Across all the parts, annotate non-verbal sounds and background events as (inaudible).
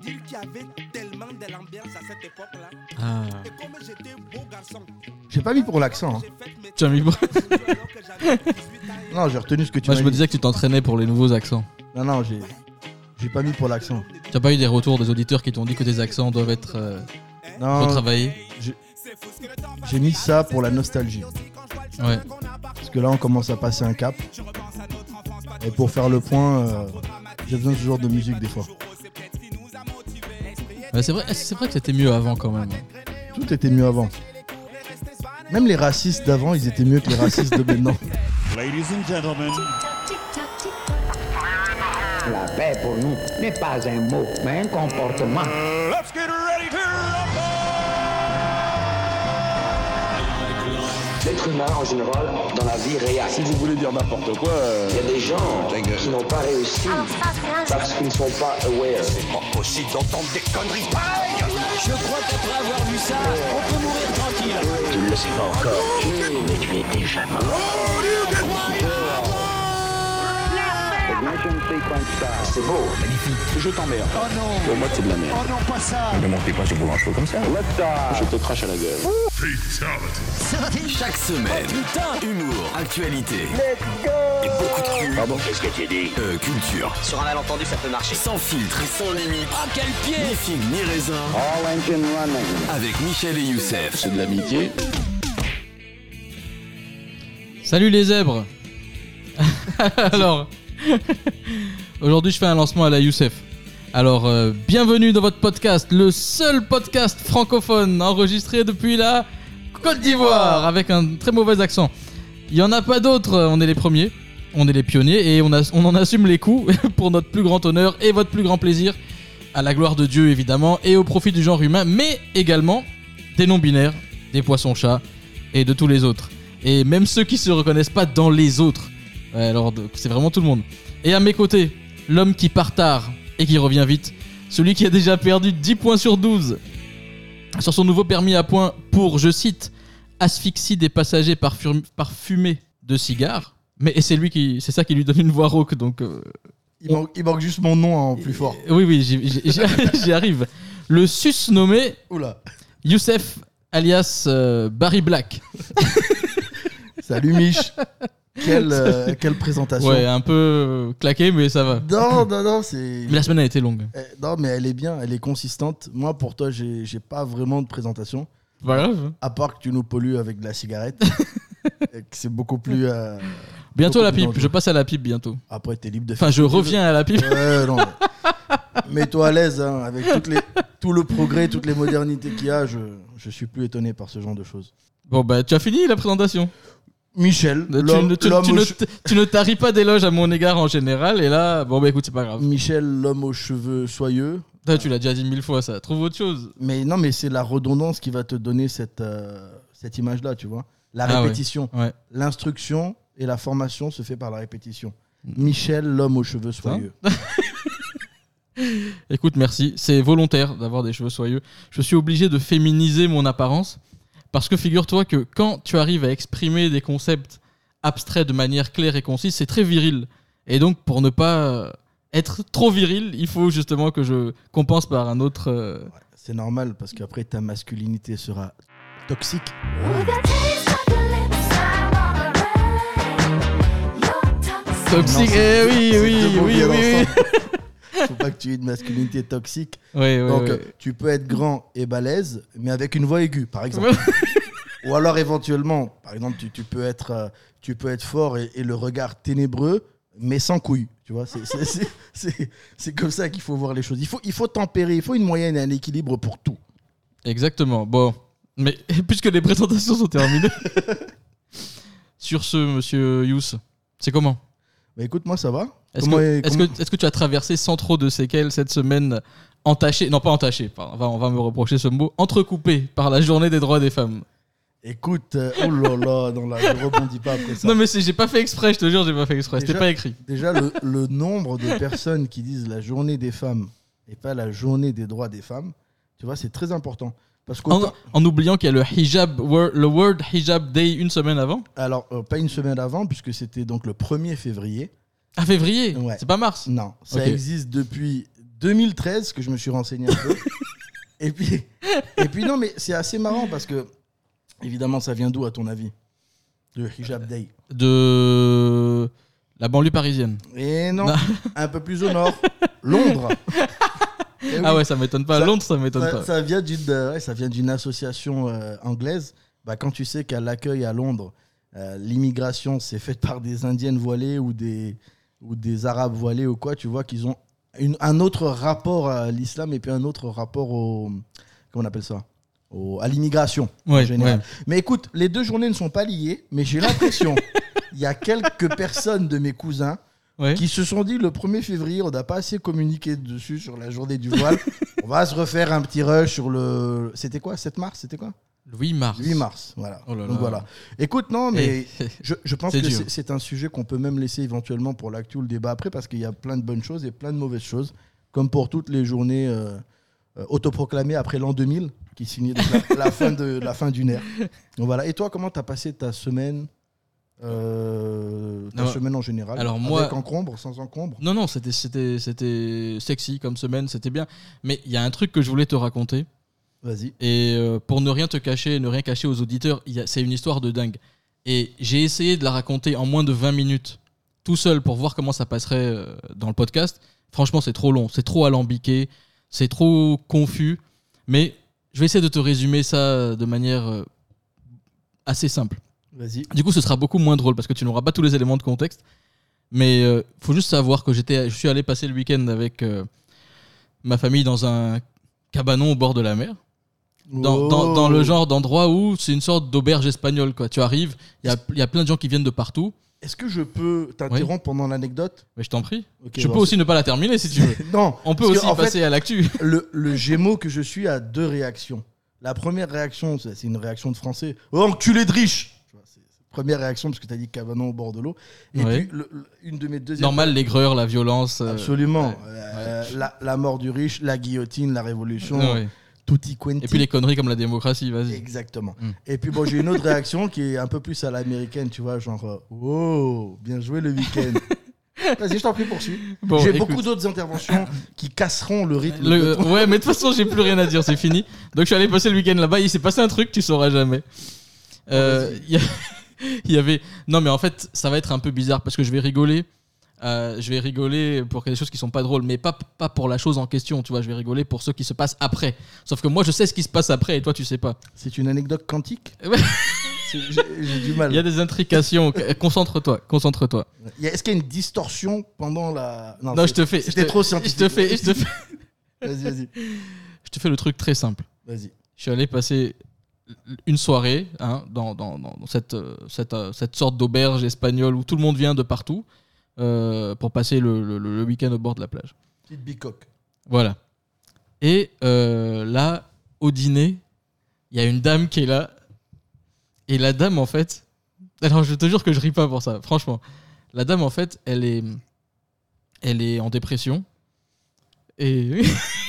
Qu'il y avait tellement de l'ambiance à cette époque-là. Ah. Et comme j'étais beau garçon, J'ai pas mis pour l'accent. hein. Tu as mis- alors que j'avais 18 ans. Non, j'ai retenu ce que tu Moi, je me disais que tu t'entraînais pour les nouveaux accents. Non, non, j'ai. J'ai pas mis pour l'accent. Tu n'as pas eu des retours des auditeurs qui t'ont dit que tes accents doivent être euh, Non, retravaillés j'ai mis ça pour la nostalgie. Ouais. Parce que là, on commence à passer un cap. Et pour faire le point, euh, j'ai besoin de ce genre de musique des fois. Ouais, c'est vrai, c'est vrai que c'était mieux avant quand même. Tout était mieux avant. Même les racistes d'avant, ils étaient mieux que les racistes de maintenant. (laughs) Ladies and gentlemen, La paix pour nous n'est pas un mot, mais un comportement. let's get ready to humain en général dans la vie réelle. Si vous voulez dire n'importe quoi, euh, Il y a des gens qui n'ont pas réussi parce qu'ils ne sont pas aware. Pas possible d'entendre des conneries pareilles! Je crois qu'après avoir vu ça, on peut mourir tranquille. Tu ne le sais pas encore, mais tu es déjà mort. C'est beau. je t'emmerde. Oh non, Pour moi, c'est de la merde. oh non, pas ça. Ne montez pas sur vos cheveux comme ça. Je te crache à la gueule. Chaque semaine, humour, actualité et beaucoup de cul. Pardon Qu'est-ce que tu dis? Euh, culture. Sur un malentendu, ça peut marcher. Sans filtre et sans limite. Ah, quel pied Ni film ni raisin. All engine running. Avec Michel et Youssef. C'est de l'amitié. Salut les zèbres (laughs) Alors, (laughs) aujourd'hui je fais un lancement à la Youssef. Alors, euh, bienvenue dans votre podcast, le seul podcast francophone enregistré depuis la Côte d'Ivoire, avec un très mauvais accent. Il n'y en a pas d'autres, euh, on est les premiers, on est les pionniers, et on, en assume les coups (laughs) pour notre plus grand honneur et votre plus grand plaisir, à la gloire de Dieu évidemment, et au profit du genre humain, mais également des non-binaires, des poissons-chats et de tous les autres. Et même ceux qui se reconnaissent pas dans les autres. Ouais, alors c'est vraiment tout le monde. Et à mes côtés, l'homme qui part tard et qui revient vite. Celui qui a déjà perdu 10 points sur 12 sur son nouveau permis à points pour, je cite, asphyxie des passagers par, fum- par fumée de cigares. Mais et c'est lui qui, c'est ça qui lui donne une voix rauque, donc euh, Il, manque, il manque juste mon nom en plus fort. oui, oui, (laughs) j'y arrive. Le sus nommé Oula. Youssef alias euh, Barry Black. (laughs) Salut Mich. Quelle, (laughs) euh, quelle présentation. Ouais, un peu claqué, mais ça va. Non, non, non, c'est. Mais la semaine a été longue. Eh, Non, mais elle est bien, elle est consistante. Moi, pour toi, j'ai j'ai pas vraiment de présentation. Pas grave. À part que tu nous pollues avec de la cigarette. (laughs) Et que c'est beaucoup plus. euh, Bientôt beaucoup la plus pipe. dangereux. Je passe à la pipe bientôt. Après, t'es libre de Enfin, faire je ce que tu veux. reviens à la pipe. Ouais, non. mais- (laughs) Mets-toi à l'aise hein, avec toutes les, tout le progrès, toutes les modernités qu'il y a. Je, je suis plus étonné par ce genre de choses. Bon, bah, tu as fini la présentation. Michel, Tu, l'homme ne- tu- l'homme tu aux ne, tu ne taris pas d'éloges à mon égard en général. Et là, bon, bah écoute, c'est pas grave. Michel, l'homme aux cheveux soyeux. Tu l'as déjà dit mille fois, ça. Trouve autre chose. Mais non, mais c'est la redondance qui va te donner cette, euh, cette image-là, tu vois. La Ah ouais. répétition. Ouais. L'instruction et la formation se fait par la répétition. Michel, l'homme aux cheveux soyeux. (laughs) Écoute, merci. C'est volontaire d'avoir des cheveux soyeux. Je suis obligé de féminiser mon apparence. Parce que figure-toi que quand tu arrives à exprimer des concepts abstraits de manière claire et concise, c'est très viril. Et donc, pour ne pas euh, être trop viril, il faut justement que je compense par un autre. euh, C'est normal parce qu'après ta masculinité sera toxique. Toxique. Eh oui, oui, oui, oui. (laughs) Faut pas que tu aies une masculinité toxique. Donc tu peux être grand et balèze, mais avec une voix aiguë, par exemple. (laughs) Ou alors éventuellement, par exemple, tu, tu peux, être, euh, tu peux être fort et, et le regard ténébreux, mais sans couilles. Tu vois, c'est- comme ça qu'il faut voir les choses. Il faut, il faut tempérer, il faut une moyenne et un équilibre pour tout. Exactement. Bon, mais (laughs) puisque les présentations sont terminées, (laughs) sur ce, monsieur Yous, c'est comment? Bah écoute, moi ça va. Est-ce Comment que, est- comment- que, que tu as traversé sans trop de séquelles cette semaine entachée? Non, pas entachée, pardon, on va, on va me reprocher ce mot, entrecoupée par la journée des droits des femmes. Écoute, euh, oh là là, non, là, je rebondis pas après ça. Non, mais j'ai pas fait exprès, je te jure, j'ai pas fait exprès, c'était pas écrit. Déjà, le, le nombre de personnes qui disent la journée des femmes et pas la journée des droits des femmes, tu vois, c'est très important. Parce En, oubliant qu'il y a le hijab, le World Hijab Day une semaine avant. Alors, euh, pas une semaine avant, puisque c'était donc le 1er février. Ah, février Ouais. C'est pas mars Non, ça existe depuis 2013 que je me suis renseigné un peu. (laughs) et puis, et puis non, mais c'est assez marrant parce que, évidemment, ça vient d'où à ton avis Le Hijab Day. De la banlieue parisienne. Et non, Non. un peu plus au nord, Londres. (laughs) Eh Ah ouais, ça m'étonne pas. Ça- Londres, ça m'étonne Ça, pas. ça vient d'une euh, ouais, ça vient d'une association euh, anglaise. Bah, quand tu sais qu'à l'accueil à Londres, euh, l'immigration c'est faite par des Indiennes voilées ou des, ou des Arabes voilés ou quoi, tu vois qu'ils ont une- un autre rapport à l'islam et puis un autre rapport au. Comment on appelle ça? Au- À l'immigration en Ouais, général. ouais. Mais écoute, les deux journées ne sont pas liées, mais j'ai l'impression, (laughs) il y a quelques personnes de mes cousins Ouais. qui se sont dit le 1er février, on n'a pas assez communiqué dessus sur la journée du voile. (laughs) on va se refaire un petit rush sur le. C'était quoi 7 mars C'était quoi? Le 8 mars. 8 mars, voilà. Oh là Donc là. voilà. Écoute, non, mais Et- (laughs) je, je pense que c'est- un sujet qu'on peut même laisser éventuellement pour l'actu ou le débat après, parce qu'il y a plein de bonnes choses et plein de mauvaises choses, comme pour toutes les journées euh, euh, autoproclamées après l'an 2000, qui signait la, la (laughs) fin de la fin d'une ère. Donc voilà. Et toi, comment t'as passé ta semaine euh, ta Non, semaine en général alors moi- Avec encombre, sans encombre? Non, non, c'était, c'était, c'était sexy comme semaine, c'était bien. Mais il y a un truc que je voulais te raconter. Vas-y. Et euh, pour ne rien te cacher, ne rien cacher aux auditeurs, c'est une histoire de dingue. Et j'ai essayé de la raconter en moins de 20 minutes, tout seul, pour voir comment ça passerait euh, dans le podcast. Franchement, c'est trop long, c'est trop alambiqué, c'est trop confus. Mais je vais essayer de te résumer ça de manière euh, assez simple. Vas-y. Du coup, ce sera beaucoup moins drôle parce que tu n'auras pas tous les éléments de contexte. Mais il faut juste savoir que j'étais, je suis allé passer le week-end avec euh, ma famille dans un cabanon au bord de la mer. Dans, dans- dans le genre d'endroit où c'est une sorte d'auberge espagnole. Quoi. Tu arrives, il y a, y a plein de gens qui viennent de partout. Est-ce que je peux t'interrompre pendant l'anecdote? Mais je t'en prie. Je bon, peux aussi ne pas la terminer si tu veux. (laughs) Non. On peut aussi fait, passer à l'actu. le, le Gémeaux que je suis a deux réactions. La première réaction, c'est c'est une réaction de français. Oh, enculé de riche Tu vois, c'est- c'est la Première réaction, parce que tu as dit cabanon au bord de l'eau. Et Ouais. puis, le- le- une de mes deuxièmes. Normal, l'aigreur, la violence. euh, Absolument. ouais. Euh, La, la mort du riche, la guillotine, la révolution, Ouais. tutti quanti. Et puis les conneries comme la démocratie, vas-y. Exactement. Mm. Et puis bon, j'ai une autre (laughs) réaction qui est un peu plus à l'américaine, tu vois, genre, wow, bien joué le week-end. (laughs) Vas-y, je t'en prie, poursuis. Bon, j'ai beaucoup d'autres interventions qui casseront le rythme. Le- de ton- ouais, mais de toute façon, j'ai plus rien à dire, c'est fini. Donc, je suis allé passer le week-end là-bas. Il s'est passé un truc, tu sauras jamais. Euh, y, a- il y avait. Non, mais en fait, ça va être un peu bizarre parce que je vais rigoler. Euh, je vais rigoler pour des choses qui sont pas drôles, mais pas, pas pour la chose en question, tu vois. Je vais rigoler pour ce qui se passe après. Sauf que moi, je sais ce qui se passe après et toi, tu sais pas. C'est une anecdote quantique (laughs) J'ai du mal. Il y a des intrications. Concentre-toi, concentre-toi. Est-ce qu'il y a une distorsion pendant la. Non, je te fais. je C'était trop Je scientifique. te fais. Je te fais, Vas-y, vas-y. je te fais le truc très simple. Vas-y. je suis allé passer une soirée hein, dans, dans- dans cette, euh, cette, euh, cette sorte d'auberge espagnole où tout le monde vient de partout euh, pour passer le, le- le week-end au bord de la plage. Petite bicoque. Voilà. Et euh, là, au dîner, il y a une dame qui est là. Et la dame, en fait. Alors, je te jure que je ris pas pour ça, franchement. La dame, en fait, elle est. Elle est en dépression. Et.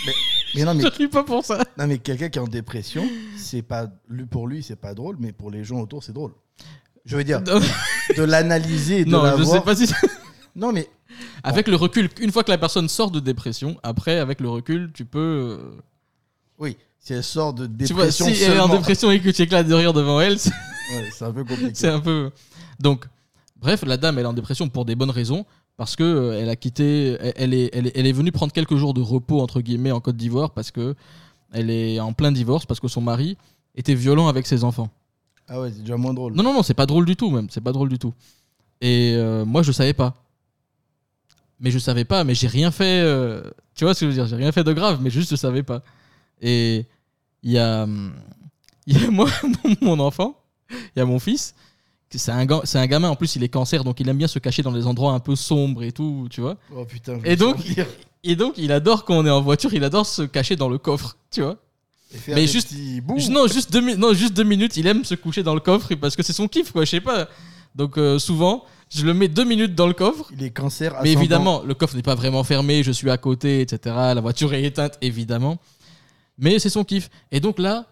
Mais non, mais, (laughs) je ris pas pour ça. non, mais quelqu'un qui est en dépression, c'est pas lui pour lui, c'est pas drôle, mais pour les gens autour, c'est drôle. Je veux dire, Non, de l'analyser de non, je sais pas si. Non, mais Avec le recul, une fois que la personne sort de dépression, après, avec le recul, tu peux. euh, oui, si elle sort de Tu vois, dépression, si elle est en dépression et que tu éclates de rire devant elle, c'est Ouais, c'est un peu (laughs) compliqué. c'est un peu. Donc, bref, la dame, elle est en dépression pour des bonnes raisons. Parce que euh, elle a quitté. Elle, est, elle, est, elle est venue prendre quelques jours de repos, entre guillemets, en Côte d'Ivoire, parce que elle est en plein divorce, parce que son mari était violent avec ses enfants. Ah ouais, c'est déjà moins drôle. Non, non, non, c'est pas drôle du tout, même. C'est pas drôle du tout. Et euh, moi, je savais pas. Mais je savais pas, mais j'ai rien fait. euh, tu vois ce que je veux dire J'ai rien fait de grave, mais juste je savais pas. Et il y a, hum, (laughs) il y a moi, (laughs) mon enfant, il y a mon fils. C'est un, ga- un gamin, en plus, il est cancer, donc il aime bien se cacher dans des endroits un peu sombres et tout, tu vois. Oh putain. je Et donc. Et donc, il adore quand on est en voiture, il adore se cacher dans le coffre, tu vois. Et faire mais des juste- petits. Non juste, deux, non, juste deux minutes, il aime se coucher dans le coffre parce que c'est son kiff, quoi, je sais pas. Donc, euh, souvent, je le mets deux minutes dans le coffre. Il est cancer. Mais évidemment, le coffre n'est pas vraiment fermé, je suis à côté, etc. La voiture est éteinte, évidemment. Mais c'est son kiff. Et donc là,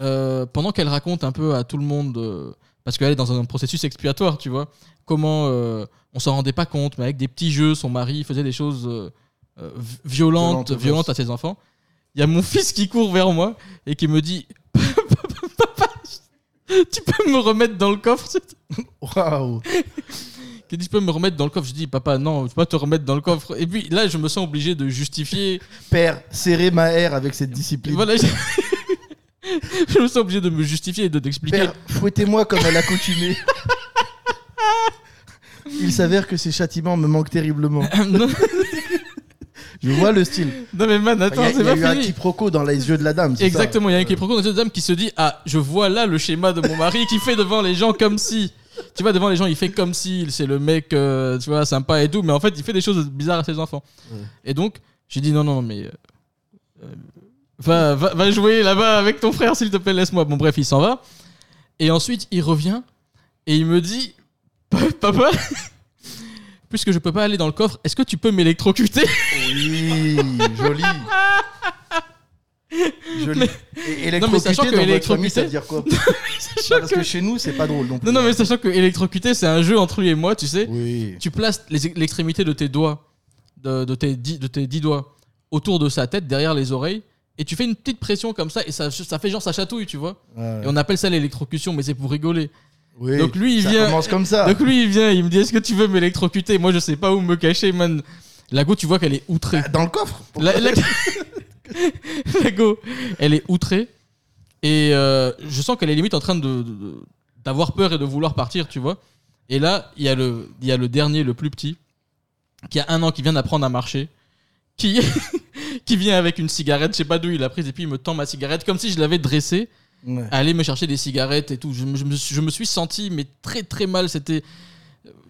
euh, pendant qu'elle raconte un peu à tout le monde, euh, parce qu'elle est dans un processus expiatoire, tu vois, comment euh, on s'en rendait pas compte, mais avec des petits jeux, son mari faisait des choses euh, euh, vi- violente, Violente aux violente gosses. à ses enfants. Il y a mon (laughs) fils qui court vers moi et qui me dit (laughs) Papa, tu peux me remettre dans le coffre Waouh. qui dit, tu peux me remettre dans le coffre? Je dis, papa, non, je peux pas te remettre dans le coffre. Et puis là, je me sens obligé de justifier. Père, serrez ma haire avec cette discipline. Voilà, (laughs) je... me sens obligé de me justifier et de t'expliquer. Père, fouettez-moi comme à l'accoutumée. (laughs) Il s'avère que ces châtiments me manquent terriblement. (laughs) non, Je vois le style. non, mais man, Il y attends, a, il c'est y a pas eu un fini. quiproquo dans les yeux de la dame. c'est Exactement, il y a un quiproquo dans cette dame qui se dit Ah, je vois là le schéma de mon mari qui fait devant les gens comme si. Tu vois, devant les gens, il fait comme si c'est le mec, euh, tu vois, sympa et tout, mais en fait, il fait des choses bizarres à ses enfants. Ouais. Et donc, j'ai dit Non, non, mais. euh, euh, va, va, va jouer là-bas avec ton frère, s'il te plaît, laisse-moi. Bon, bref, il s'en va. Et ensuite, il revient et il me dit (laughs) Papa, puisque je peux pas aller dans le coffre, est-ce que tu peux m'électrocuter? Oui, joli. (laughs) Joli. Et Non, mais sachant électrocuté que dans votre famille, ça veut dire quoi? (laughs) Bah, Parce que chez nous, c'est pas drôle non plus. Non, non, mais sachant que électrocuter, c'est un jeu entre lui et moi, tu sais. Oui. Tu places l'extrémité de tes doigts, de, de tes dix, de tes dix doigts, autour de sa tête, derrière les oreilles, et tu fais une petite pression comme ça, et ça, ça fait genre ça chatouille, tu vois. Ouais. Et on appelle ça l'électrocution, mais c'est pour rigoler. Oui, Donc lui, il ça vient- commence comme ça. Donc lui, il vient, il me dit Est-ce que tu veux m'électrocuter? Moi, je sais pas où me cacher, man. La go, tu vois qu'elle est outrée. Dans le coffre La, la- la (laughs) go, elle est outrée. Et euh, je sens qu'elle est limite en train de- d'avoir peur et de vouloir partir, tu vois. Et là, il y, a le- il y a le dernier, le plus petit, qui a un an, qui vient d'apprendre à marcher, qui, (laughs) qui vient avec une cigarette, je sais pas d'où il a prise, et puis il me tend ma cigarette, comme si je l'avais dressé, Ouais. à aller me chercher des cigarettes et tout. Je, me- je me, suis- je me suis senti, mais très très mal. C'était.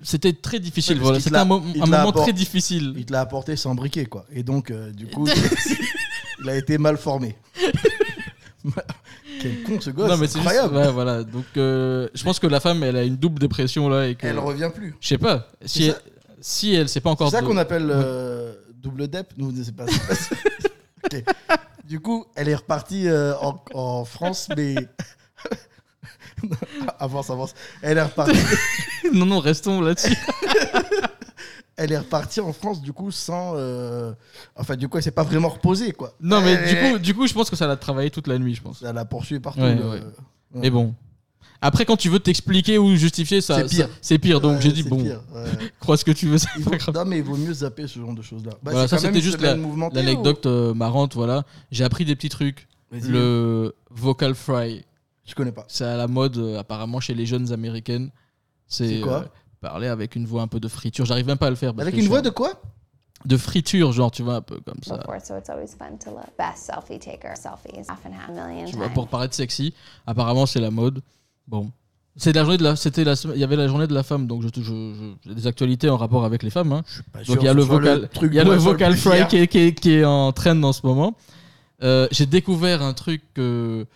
C'était très difficile. Ouais, voilà. C'était un, mo- moment très difficile. Il te l'a apporté sans briquet, quoi. Et donc, euh, du (laughs) coup, il a été mal formé. (laughs) Quel con ce gosse, non, mais c'est juste- incroyable. ouais, voilà. Donc, euh, je pense que la femme, elle a une double dépression là. Et que, Elle revient plus. Je sais pas. Si elle, si elle sait pas encore. C'est ça de- qu'on appelle euh, double dep Nous, c'est pas, ça. (laughs) Ok. Du coup, elle est repartie euh, en, en France, mais. (laughs) avance, avance. Elle est repartie, (laughs) non, non, restons là-dessus. elle est repartie en France, du coup, sans. euh, Enfin, du coup, elle s'est pas vraiment reposée, quoi. non, mais Elle- du coup, du coup, je pense que ça l'a travaillé toute la nuit, je pense. Ça l'a poursuivi partout. Ouais, euh, ouais. ouais. Mais bon. Après, quand tu veux t'expliquer ou justifier, ça, C'est pire. ça- c'est pire. Donc Ouais, j'ai dit bon, pire, ouais. (laughs) crois ce que tu veux, c'est pas grave. Non, mais il vaut mieux zapper ce genre de choses-là. Bah, Voilà, c'est ça c'était juste la- l'anecdote euh, marrante. Voilà, j'ai appris des petits trucs. Le vocal fry, Je connais pas. c'est à la mode euh, apparemment chez les jeunes américaines. C'est quoi euh, parler avec une voix un peu de friture. J'arrive même pas à le faire. Avec une voix de quoi de friture, genre tu vois un peu comme ça. before, so it's always fun to look. Best selfie taker selfies, often have a million Tu vois, pour paraître sexy. Apparemment, c'est la mode. Bon. C'est la journée de la, c'était la, il y avait la journée de la femme, donc je, je- je- j'ai des actualités en rapport avec les femmes. hein. Pas Donc il y a le vocal, il y a le vocal fry qui est, qui est- qui est en train dans ce moment. Euh, j'ai découvert un truc que,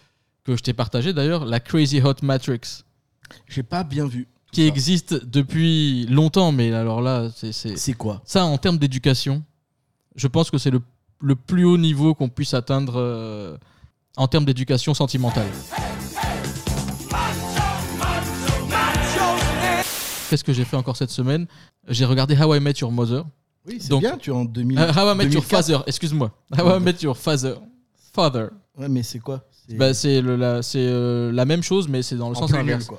que je t'ai partagé d'ailleurs, la Crazy Hot Matrix, J'ai pas bien vu. qui existe depuis longtemps, mais alors là, c'est, c'est- quoi? Ça en termes d'éducation, je pense que c'est le, le plus haut niveau qu'on puisse atteindre euh, en termes d'éducation sentimentale. Qu'est-ce que j'ai fait encore cette semaine J'ai regardé How I Met Your Mother. Oui, c'est bien, tu es en 2000. Euh, How I Met Your 2004. Father, excuse-moi. How I Met Your Father. Father. Ouais, mais c'est quoi? C'est Bah, la, euh, la même chose, mais c'est dans le en sens plus nul, inverse. quoi.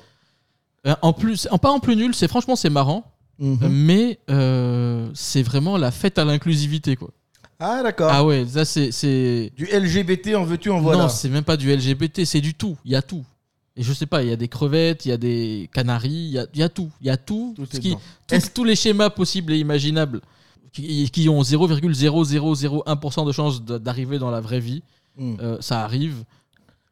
Euh, en plus, en, pas en plus nul, c'est franchement c'est marrant, Mhm. mais euh, c'est vraiment la fête à l'inclusivité quoi. Ah, d'accord. Ah ouais, ça c'est, c'est... Du LGBT, en veux-tu, en voilà. Non, c'est même pas du LGBT, c'est du tout. Il y a tout. Et je sais pas, il y a des crevettes, il y a des canaris, il y a, il y a tout. Il y a tout. Tout ce qui- tous les schémas possibles et imaginables qui, qui ont 0,0001% de chance d'arriver dans la vraie vie, Hmm. euh, ça arrive.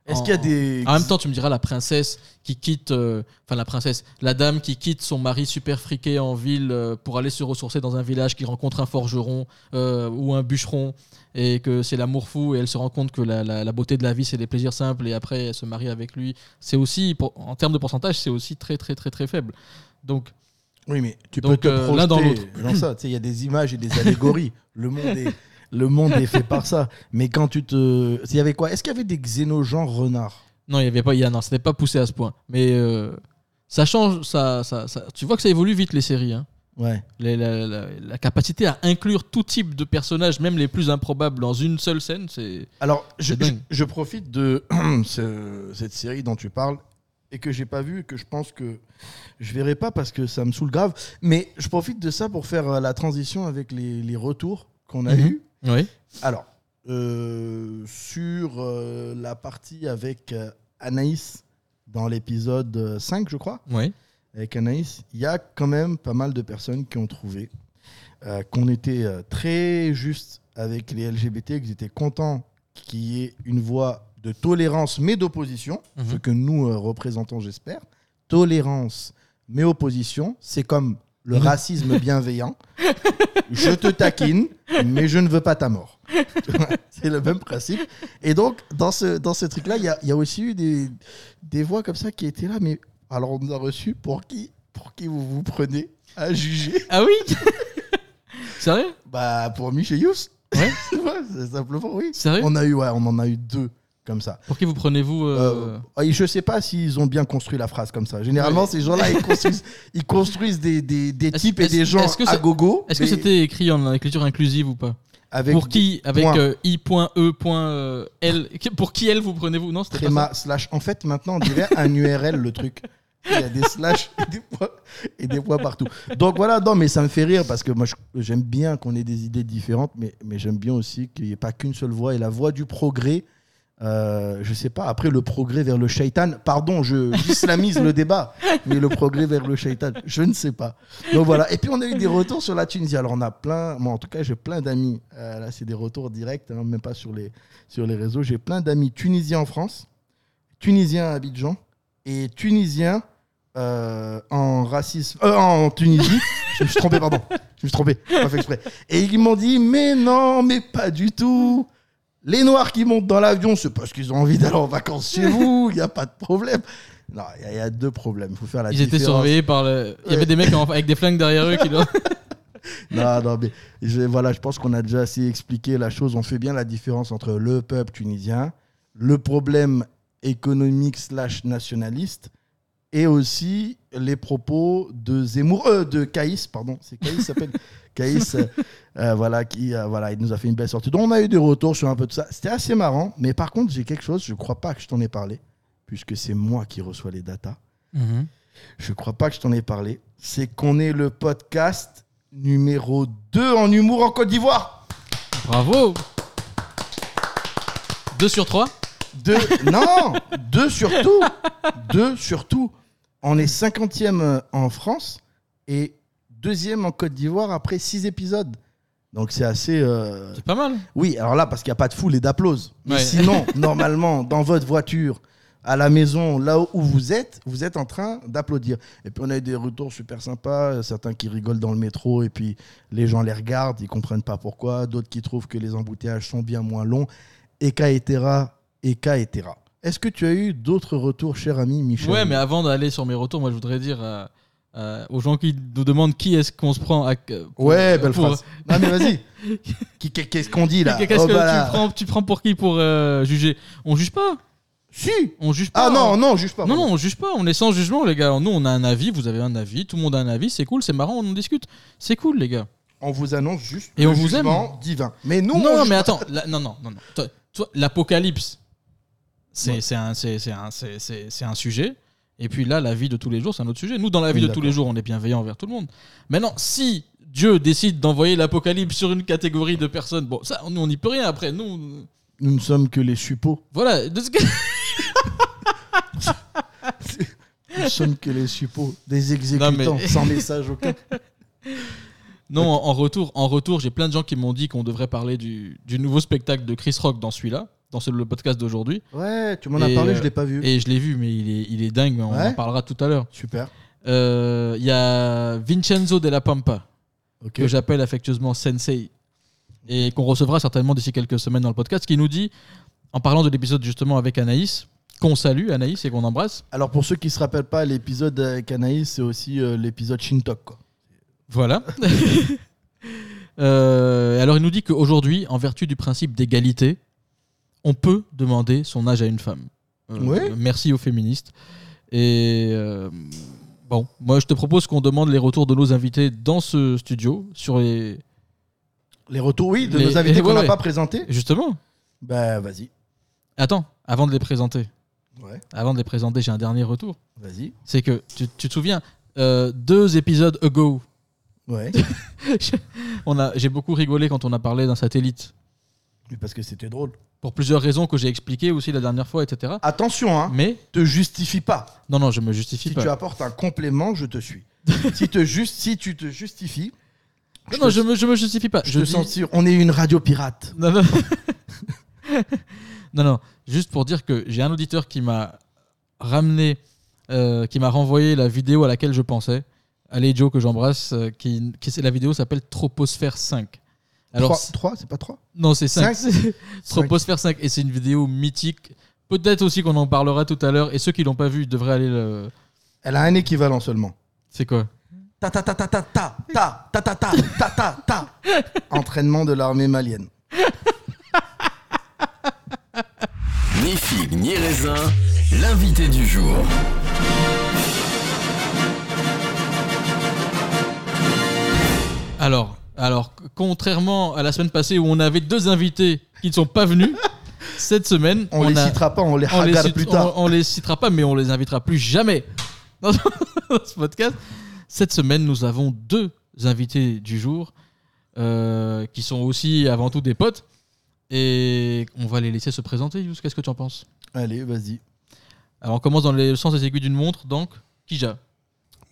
Est-ce En- qu'il y a des. En même temps, tu me diras la princesse qui quitte, euh, enfin la princesse, la dame qui quitte son mari super friqué en ville euh, pour aller se ressourcer dans un village, qui rencontre un forgeron euh, ou un bûcheron et que c'est l'amour fou et elle se rend compte que la, la- la beauté de la vie c'est des plaisirs simples et après elle se marie avec lui. C'est aussi, pour- en termes de pourcentage, c'est aussi très très très très faible. Donc Oui, mais tu Donc, peux te euh, projeter l'un dans l'autre. dans ça. Tu sais, il y a des images et des allégories. (laughs) le monde est. Le monde est fait par ça. Mais quand tu te. Il y avait quoi Est-ce qu'il y avait des xénogenres renards? Non, il y avait pas, il y a, non, c'était pas poussé à ce point. Mais euh, ça change, ça, ça, ça- tu vois que ça évolue vite les séries. hein. Ouais. La, la- la capacité à inclure tout type de personnages, même les plus improbables, dans une seule scène, c'est. Alors, je, profite de (clears throat) ce- cette série dont tu parles et que j'ai pas vu et que je pense que je verrai pas parce que ça me saoule grave. Mais je profite de ça pour faire euh, la transition avec les, les retours qu'on a Mhm. eus. Oui. Alors, euh, sur euh, la partie avec euh, Anaïs dans l'épisode euh, 5, je crois, Oui. avec Anaïs, il y a quand même pas mal de personnes qui ont trouvé qu'on était très juste avec les LGBT, qu'ils étaient contents qu'il y ait une voix de tolérance mais d'opposition, Mhm. ce que nous représentons, j'espère. Tolérance mais opposition, c'est comme le Mhm. racisme bienveillant. je te taquine, (laughs) mais je ne veux pas ta mort. (laughs) c'est le même principe. Et donc, dans ce, dans ce truc-là, il y a, il y a aussi eu des, des voix comme ça qui étaient là, mais alors on nous a reçus pour qui, pour qui vous vous prenez à juger? Ah oui? (laughs) Sérieux? Bah, pour Michel Yous. (laughs) Ouais. c'est simplement, oui. Sérieux? On a eu, ouais, on en a eu deux comme ça. Pour qui vous prenez-vous euh, Euh, et je sais pas s'ils ont bien construit la phrase comme ça. Généralement, Ouais. ces gens-là, ils (laughs) construisent, ils construisent des, des, des Est-ce- types et des gens que à gogo. Est-ce que mais c'était écrit en écriture inclusive ou pas? Avec Pour qui Avec euh, i.e.l. Pour qui elle vous prenez-vous? Non, c'était pas tréma ça. slash. En fait, maintenant, on dirait un URL le truc. Il y a des slash et des points, et des points partout. Donc voilà, non, mais ça me fait rire parce que moi, j'aime bien qu'on ait des idées différentes, mais, mais j'aime bien aussi qu'il n'y ait pas qu'une seule voie. Et la voie du progrès, euh, je sais pas, après le progrès vers le shaitan, pardon, je islamise le débat, mais le progrès vers le shaitan, je ne sais pas. Donc voilà. Et puis on a eu des retours sur la Tunisie. Alors on a plein, moi en tout cas, j'ai plein d'amis. Euh, là, c'est des retours directs, hein, même pas sur les, sur les réseaux. J'ai plein d'amis tunisiens en France, tunisiens à Abidjan et tunisiens euh, en racisme, en Tunisie. je me suis trompé, pardon. Je me suis trompé, pas fait exprès. Et ils m'ont dit, mais non, mais pas du tout. Les Noirs qui montent dans l'avion, c'est parce qu'ils ont envie d'aller en vacances chez (laughs) vous, il n'y a pas de problème. Non, il y a- il y, a deux problèmes. Il faut faire la Ils étaient différence. surveillés par le. Il y avait des mecs avec des flingues derrière eux qui. (laughs) Non, non, mais je, voilà, je pense qu'on a déjà assez expliqué la chose. On fait bien la différence entre le peuple tunisien, le problème économique slash nationaliste, et aussi les propos de Zemmour, euh, de Caïs, pardon, c'est Caïs s'appelle (laughs) Caïs, euh, euh, voilà, qui, euh, voilà, il nous a fait une belle sortie. Donc on a eu des retours sur un peu de ça. C'était assez marrant, mais par contre, j'ai quelque chose, je crois pas que je t'en ai parlé, puisque c'est moi qui reçois les datas. Mhm. Je crois pas que je t'en ai parlé. C'est qu'on est le podcast numéro 2 en humour en Côte d'Ivoire. Bravo 2 sur 3 Deux, non, deux surtout. Deux surtout. On est 50e en France et deuxième en Côte d'Ivoire après six épisodes. Donc c'est assez. euh, C'est pas mal. Oui, alors là, parce qu'il n'y a pas de foule et d'applause. Mais Ouais. sinon, (laughs) normalement, dans votre voiture, à la maison, là où vous êtes, vous êtes en train d'applaudir. Et puis on a eu des retours super sympas, certains qui rigolent dans le métro et puis les gens les regardent, ils comprennent pas pourquoi, d'autres qui trouvent que les embouteillages sont bien moins longs. Eka etera. Est-ce que tu as eu d'autres retours, cher ami Michel Ouais, mais avant d'aller sur mes retours, moi je voudrais dire euh, euh, aux gens qui nous demandent qui est-ce qu'on se prend à. pour- Ouais, belle pour- phrase. (laughs) Non mais vas-y. Qu'est-ce qu'on dit là Qu'est-ce Oh, que bah là. tu, prends, tu prends pour qui pour euh, juger? On juge pas. Si On juge pas. Ah non, On- non, juge pas. Non, non, on juge pas. On est sans jugement, les gars. Nous, on a un avis. Vous avez un avis. Tout le monde a un avis. C'est cool, c'est marrant. On en discute. C'est cool, les gars. On vous annonce juste Et le on vous jugement divin. Mais nous, non, on non, mais attends. la- non, non, non, non. L'apocalypse, c'est c'est un, un, un sujet. Et puis là, la vie de tous les jours, c'est un autre sujet. Nous, dans la vie Oui, de tous les jours, on est bienveillant envers tout le monde. Maintenant, si Dieu décide d'envoyer l'apocalypse sur une catégorie de personnes, bon, ça, nous, on n'y peut rien après. Nous, Nous ne sommes que les suppôts. voilà. De ce que- (laughs) Nous sommes que les suppôts. Des exécutants Non, mais- sans message aucun. (laughs) Non, en, en retour, en retour, j'ai plein de gens qui m'ont dit qu'on devrait parler du, du nouveau spectacle de Chris Rock dans celui-là, dans ce- le podcast d'aujourd'hui. Ouais, tu m'en as parlé, euh, je l'ai pas vu. Et je l'ai vu, mais il est, il est dingue. On Ouais en parlera tout à l'heure. Super. Euh, Il y a Vincenzo Della Pampa, Ok. que j'appelle affectueusement Sensei, et qu'on recevra certainement d'ici quelques semaines dans le podcast, qui nous dit, en parlant de l'épisode justement avec Anaïs, qu'on salue Anaïs et qu'on embrasse. Alors pour ceux qui se rappellent pas, l'épisode avec Anaïs, c'est aussi euh, l'épisode Shintok. Quoi. Voilà. (laughs) Euh, alors il nous dit qu'aujourd'hui, en vertu du principe d'égalité, on peut demander son âge à une femme. Euh, Ouais. Merci aux féministes. Et euh, Bon, moi je te propose qu'on demande les retours de nos invités dans ce studio sur les. Les retours, oui, de Les- nos invités (laughs) ouais, qu'on n'a ouais. pas présentés. Justement. Bah, vas-y. Attends, avant de les présenter. Ouais. Avant de les présenter, j'ai un dernier retour. Vas-y. C'est que tu, tu te souviens, euh, deux épisodes ago, Ouais. (laughs) on a, j'ai beaucoup rigolé quand on a parlé d'un satellite. Parce que c'était drôle. Pour plusieurs raisons que j'ai expliquées aussi la dernière fois, etc. Attention, hein. Mais Te justifie pas. non, non, je me justifie Si pas. tu apportes un complément, je te suis. (laughs) si, te juste, si tu te justifies, Non, non, je me, je me justifie pas. je, Je te dis- censure. On est une radio pirate. Non, non. (laughs) non, non. Juste pour dire que j'ai un auditeur qui m'a ramené, euh, qui m'a renvoyé la vidéo à laquelle je pensais. Allez, Joe, que j'embrasse. euh, qui, qui, c'est- la vidéo s'appelle Troposphère 5. Alors, 3, c'est pas 3 non, c'est 5. Cinq Troposphère 5. Et c'est une vidéo mythique. Peut-être aussi qu'on en parlera tout à l'heure. Et ceux qui l'ont pas vu devraient aller le. Elle a un équivalent seulement. C'est quoi Ta ta ta ta ta ta ta ta ta ta ta ta ta. Entraînement de l'armée malienne. Ni figue ni raisin, l'invité du jour. Alors, alors, contrairement à la semaine passée où on avait deux invités qui ne sont pas venus, (laughs) cette semaine, On, les a- citera pas, on les on les, cite- plus tard. on- on les citera pas, mais on les invitera plus jamais (laughs) dans ce podcast. Cette semaine, nous avons deux invités du jour euh, qui sont aussi avant tout des potes. Et on va les laisser se présenter, Yous. Qu'est-ce que tu en penses? Allez, vas-y. Alors, on commence dans le sens des aiguilles d'une montre, donc Kija.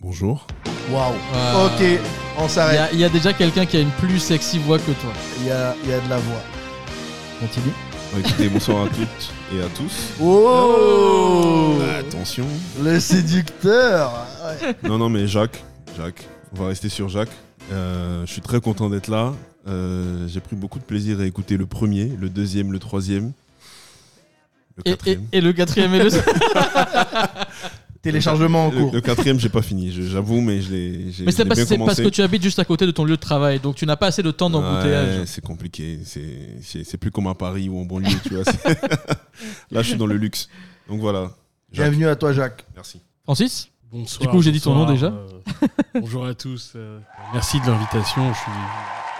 Bonjour. Waouh. Euh, Ok, on s'arrête. il y a déjà quelqu'un qui a une plus sexy voix que toi. Il y a, il y a de la voix. Continue. Bon, écoutez, bonsoir à toutes et à tous. Oh Attention. Le séducteur Ouais. Non, non, mais Jacques, Jacques, on va rester sur Jacques. Euh, je suis très content d'être là. Euh, J'ai pris beaucoup de plaisir à écouter le premier, le deuxième, le troisième, le Et, et- quatrième. et le quatrième et le (laughs) Téléchargement en Le, cours. le quatrième, j'ai pas fini, j'avoue, mais je l'ai Mais c'est parce, que tu habites juste à côté de ton lieu de travail, donc tu n'as pas assez de temps d'embouteillage. Ouais, c'est compliqué. C'est- C'est c'est plus comme à Paris ou en banlieue, tu vois. (laughs) Là, je suis dans le luxe. Donc voilà. Jacques, Bienvenue à toi, Jacques. Merci. Francis? Bonsoir. Du coup, j'ai dit ton nom déjà. euh, bonjour à tous. euh, merci de l'invitation. Je suis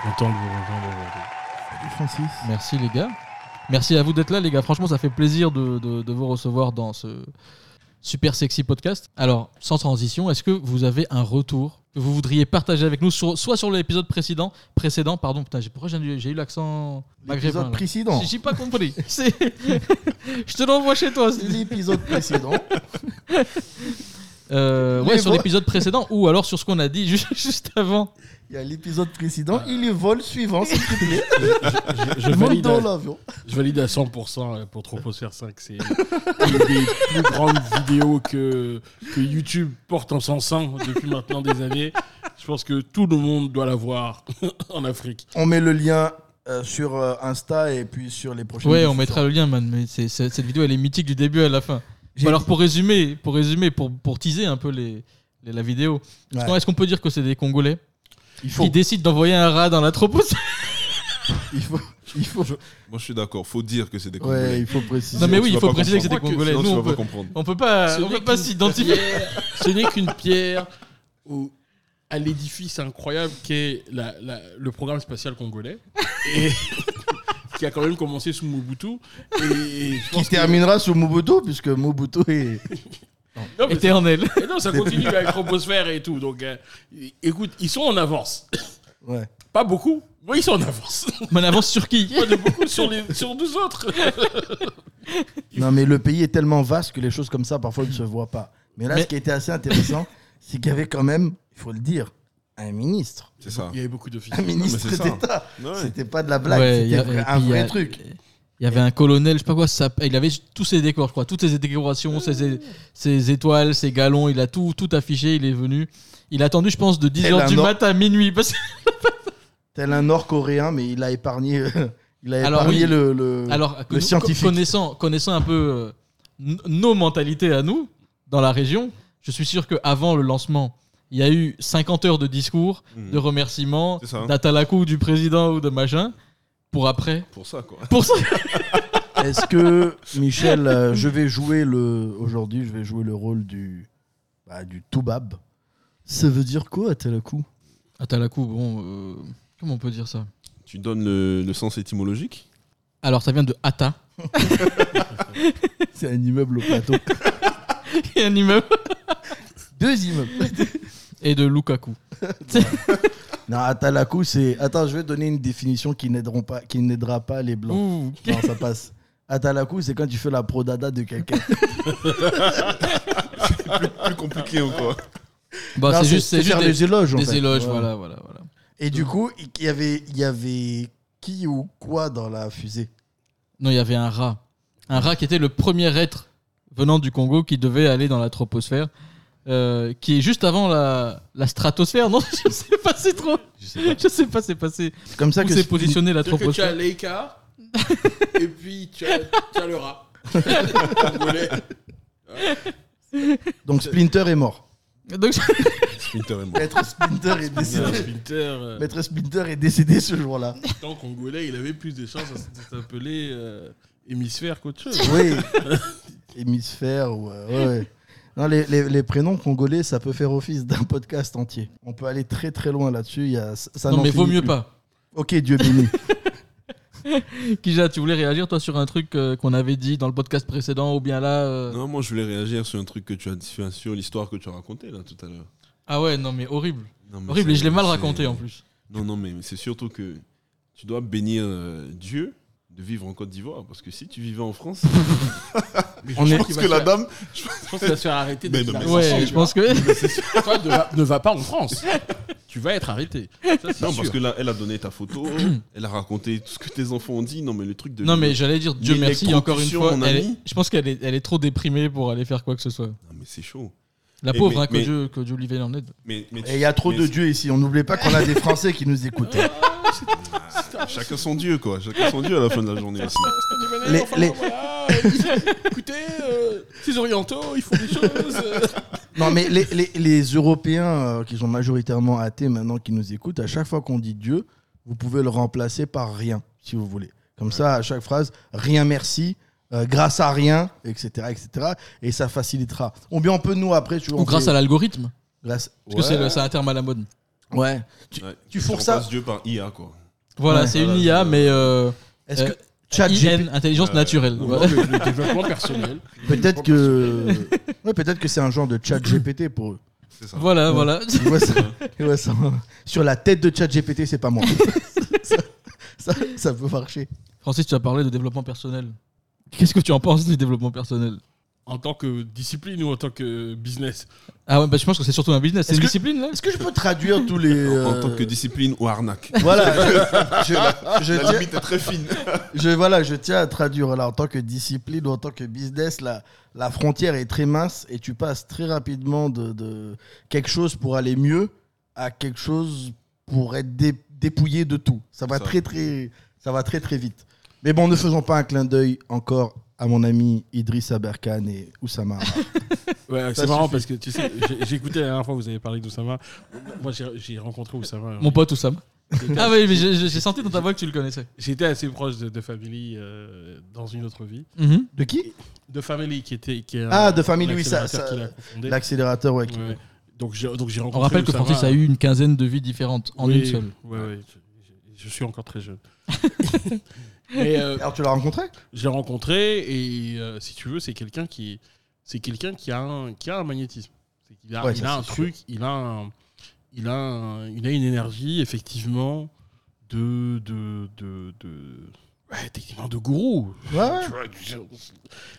content de vous rejoindre aujourd'hui. Salut Francis. Merci les gars. Merci à vous d'être là les gars. Franchement, ça fait plaisir de, de- de vous recevoir dans ce super sexy podcast. Alors, sans transition, est-ce que vous avez un retour que vous voudriez partager avec nous, sur- soit sur l'épisode précédent, précédent, pardon, putain, j'ai- pourquoi j'ai eu- l'accent maghrébin L'épisode précédent. J'ai- pas compris. (laughs) Je te l'envoie chez toi. L'épisode précédent. (laughs) Euh, ouais, Les sur l'épisode précédent ou alors sur ce qu'on a dit ju- (laughs) juste avant. Il y a l'épisode précédent. Il est vol suivant, s'il te plaît. Je, valide dans à, l'avion. je valide à 100% euh, pour Troposphère 5. C'est une des plus grandes vidéos que, que YouTube porte en son sein depuis maintenant des années. Je pense que tout le monde doit la voir (laughs) en Afrique. On met le lien euh, sur euh, Insta et puis sur les prochaines Ouais, on mettra le lien, man. Mais cette vidéo, elle est mythique du début à la fin. Bon, alors pour résumer, pour résumer, pour, pour teaser un peu les, les- la vidéo. Est-ce qu'on- Ouais. Est-ce qu'on peut dire que c'est des Congolais Il faut. qui décident d'envoyer un rat dans la tropos (laughs) Il faut. Il faut. Moi, je suis d'accord. Faut dire que c'est des Ouais, Congolais. il faut préciser. Non mais oui, il faut pas préciser que c'est des. Congolais. Sinon, Nous, tu on vas pas peut, comprendre. on peut pas, Ce on n'est peut pas qu'une s'identifier. pierre- Ce n'est qu'une pierre au- à l'édifice incroyable qu'est la- la- le programme spatial congolais. Et (laughs) qui a quand même commencé sous Mobutu. Et, Qui que- terminera sous Mobutu, puisque Mobutu est. (laughs) Non, mais Éternel. et non, ça continue avec Troposphère et tout. Donc, euh, écoute, ils sont en avance. Ouais. Pas beaucoup, mais ils sont en avance. Mais on avance sur qui Pas de beaucoup sur, les, sur nous autres. Non, mais le pays est tellement vaste que les choses comme ça, parfois, ne se voient pas. Mais là, Mais- ce qui était assez intéressant, c'est qu'il y avait quand même, il faut le dire, un ministre. C'est ça. Il y avait beaucoup d'officiers. Un ministre d'État. C'était pas de la blague, Ouais, il y c'était un vrai a- truc. Il y avait un colonel, je sais pas quoi, ça, il avait tous ses décors, je crois, toutes ses décorations, ses, ses étoiles, ses galons, il a tout, tout affiché, il est venu. Il a attendu, je pense, de 10h Tel du matin à minuit. Parce... que- Tel un Nord-Coréen, mais il a épargné, il a Alors, épargné oui. le, le, Alors, que le nous, scientifique. Connaissant, connaissant un peu euh, nos mentalités à nous, dans la région, je suis sûr qu'avant le lancement, il y a eu 50 heures de discours, Mhm. de remerciements, d'atalakou du président ou de machin, pour après. Pour ça, quoi. Pour ça. (laughs) Est-ce que, Michel, euh, je vais jouer le. Aujourd'hui, je vais jouer le rôle du. bah, du Toubab? Ça veut dire quoi, Atalaku Atalaku, bon, euh, comment on peut dire ça? Tu donnes le, le sens étymologique? Alors, ça vient de Ata. (laughs) C'est un immeuble au plateau. (laughs) Et un immeuble. Deux immeubles. Et de Lukaku. (laughs) Non, Atalaku, c'est. Attends, je vais donner une définition qui n'aideront pas, qui n'aidera pas les blancs. Ouh. Non, ça passe. Atalaku, c'est quand tu fais la prodada de quelqu'un. (laughs) plus, plus compliqué encore. Bah, Non, c'est juste, c'est juste faire des, des éloges. en des fait. éloges, Ouais. voilà, voilà, voilà. Et du coup, il y avait, il y avait qui ou quoi dans la fusée? Non, il y avait un rat. Un rat qui était le premier être venant du Congo qui devait aller dans la troposphère. Euh, qui est juste avant la, la stratosphère, non? (laughs) Je sais pas, c'est trop. Je sais pas, c'est passé. C'est comme ça Où que Spin- positionné la que tu as troposphère. l'écart, et puis tu as, tu as le rat. (laughs) Donc Splinter est mort. Donc, Splinter est mort. Maître Splinter est décédé. Splinter, euh, Maître Splinter est décédé ce jour-là. tant congolais, il avait plus de chances à s'appeler euh, hémisphère qu'autre chose. Oui. (laughs) Hémisphère ou euh, ouais, ouais. Non, les, les- les prénoms congolais, ça peut faire office d'un podcast entier. On peut aller très très loin là-dessus. Il y a, ça non, mais vaut mieux plus. pas. Ok, Dieu béni. (laughs) (laughs) Kija, tu voulais réagir, toi, sur un truc euh, qu'on avait dit dans le podcast précédent ou bien là euh, Non, moi je voulais réagir sur un truc que tu as dit, sur l'histoire que tu as racontée là tout à l'heure. Ah ouais, non, mais horrible. Non, mais Horrible, et je l'ai mal raconté en plus. Non, non, mais c'est surtout que tu dois bénir euh, Dieu de vivre en Côte d'Ivoire. Parce que si tu vivais en France, (laughs) On je pense que la dame. Je pense qu'il va se faire arrêter Mais dès non, mais arrive en Ouais, je pense que. (laughs) Toi, ne va, ne va pas en France. tu vas être arrêté. Ça, c'est Non, parce que là, elle a donné ta photo, (clears throat) elle a raconté tout ce que tes enfants ont dit. Non, mais le truc de. Non, mais j'allais dire Dieu merci encore une L'électrocution, fois. mon elle est- ami. je pense qu'elle est, elle est trop déprimée pour aller faire quoi que ce soit. Non, mais c'est chaud. La Et pauvre, mais- hein, que, mais- Dieu, que Dieu lui vienne en aide. Mais, mais tu- Et il y a trop mais de dieux ici. On n'oublie pas (laughs) qu'on a des Français qui nous écoutent. Chacun son Dieu, quoi. Chacun son Dieu à la fin de la journée. aussi. Les- Enfin, les- voilà, écoutez, euh, ces orientaux, ils font des choses. euh. Non, mais les, les- les Européens euh, qui sont majoritairement athées maintenant, qui nous écoutent, à chaque fois qu'on dit Dieu, vous pouvez le remplacer par rien, si vous voulez. Comme ça, à chaque phrase, rien merci, euh, grâce à rien, etc., etc. Et ça facilitera. Ou bien on peut nous après, tu vois, Ou on grâce fait- à l'algorithme. grâce- Parce que c'est Ouais. le- c'est un terme à la mode. Ouais. Tu, Ouais, tu tu fourres ça. Dieu par IA, quoi. Voilà, Ouais. c'est une IA, mais. Euh, Est-ce que euh, Chat IN, intelligence Euh, naturelle. Non, Ouais. le, le développement personnel. (laughs) peut-être que (laughs) ouais, peut-être que c'est un genre de chat GPT pour eux. C'est ça. Voilà, voilà. Ils voient ça- ils voient ça. Sur la tête de chat GPT, c'est pas moi. (laughs) ça, ça, ça peut marcher. Francis, tu as parlé de développement personnel. Qu'est-ce que tu en penses du développement personnel? En tant que discipline ou en tant que business Ah ouais, bah je pense que c'est surtout un business. C'est Est-ce une que- discipline là Est-ce que je peux traduire tous les. En euh, tant que discipline ou arnaque. Voilà, je, (laughs) je- je La tiens, limite est très fine. je- voilà, je tiens à traduire là, en tant que discipline ou en tant que business, la, la frontière est très mince et tu passes très rapidement de, de quelque chose pour aller mieux à quelque chose pour être dé- dépouillé de tout. Ça va Ça. très très, ça va très très vite. Mais bon, ne faisons pas un clin d'œil encore à mon ami Idriss Aberkan et Oussama. (laughs) Ouais, c'est marrant parce que tu sais, j'ai- écouté la dernière fois, vous avez parlé d'Oussama. Moi, j'ai j'ai rencontré Oussama. Mon pote Oussama. Ah assez- oui, mais j'ai j'ai senti dans ta voix que tu le connaissais. J'étais assez proche de, de Family euh, dans une autre vie. Mhm. De qui? De Family qui était. Qui est Ah, un- de Family, oui, ça- l'accélérateur ça-. L'accélérateur, ouais. qui- Ouais. Donc j'ai donc j'ai On rencontré. rappelle que. Francis a eu une quinzaine de vies différentes en Oui, une seule. Ouais, ouais, je suis encore très jeune. (laughs) Mais euh, Alors tu l'as rencontré? Je l'ai rencontré et euh, si tu veux, c'est quelqu'un qui c'est quelqu'un qui a un qui a un magnétisme. A, Ouais, il ça, a un truc, il a un- il a un- il a une énergie effectivement de de de, de ouais, techniquement de gourou. Ouais,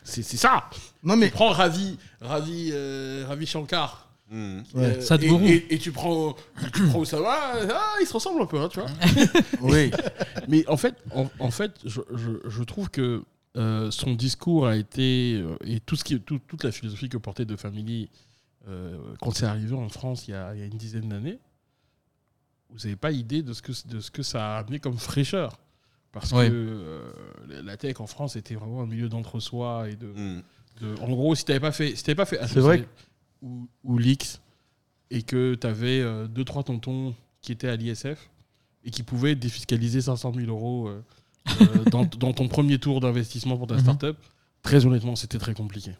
c'est c'est ça. Non mais Tu prends Ravi Ravi euh, Ravi Shankar. Ouais. Euh, Sadhguru. et, et, et tu prends tu prends Oussama, ah, ils se ressemblent un peu, hein, tu vois. (laughs) oui. Mais en fait, en, en fait je, je- je trouve que euh, son discours a été. euh, et tout ce qui, tout- toute la philosophie que portait De Family euh, quand c'est arrivé en France il y a, il y a une dizaine d'années, vous n'avez pas idée de ce, que, de ce que ça a amené comme fraîcheur. Parce Ouais. que euh, la tech en France était vraiment un milieu d'entre-soi. et de, de- En gros, si tu n'avais pas fait, si t'avais pas fait C'est vrai HEC ou, ou l'X et que tu avais deux, trois tontons qui étaient à l'ISF et qui pouvaient défiscaliser 500 000 euros euh, euh, dans, (laughs) dans ton premier tour d'investissement pour ta Mhm. startup, très honnêtement, c'était très compliqué.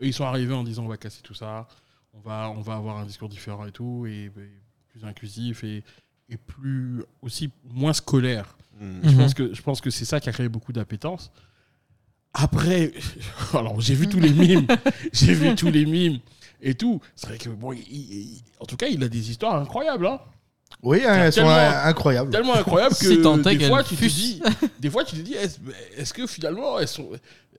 Ils sont arrivés en disant on va casser tout ça, on va, on va avoir un discours différent et tout, et, et plus inclusif et, et plus aussi moins scolaire. Mm. Je Mhm. pense que je pense que c'est ça qui a créé beaucoup d'appétence. Après, (laughs) alors j'ai vu tous les mimes, (laughs) j'ai vu tous les mimes et tout. C'est vrai que bon, il- il- en tout cas, il a des histoires incroyables. Hein. Oui, hein, elles sont Tellement- euh, incroyables. Tellement incroyable que Si tant est des fois qu'elles tu te fussent. dis, des fois tu te dis, est-ce est-ce que finalement elles sont,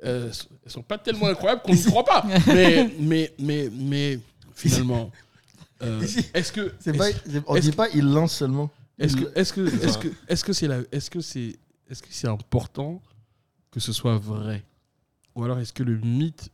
euh, elles sont pas tellement incroyables qu'on (laughs) ne croit pas? Mais mais mais mais finalement, (laughs) euh, est-ce que C'est est-ce- pas, c'est- on est-ce dit que- pas il lance seulement. est-ce que est-ce que est-ce que est-ce que c'est la est-ce que c'est est-ce que c'est important que ce soit vrai? Ou alors est-ce que le mythe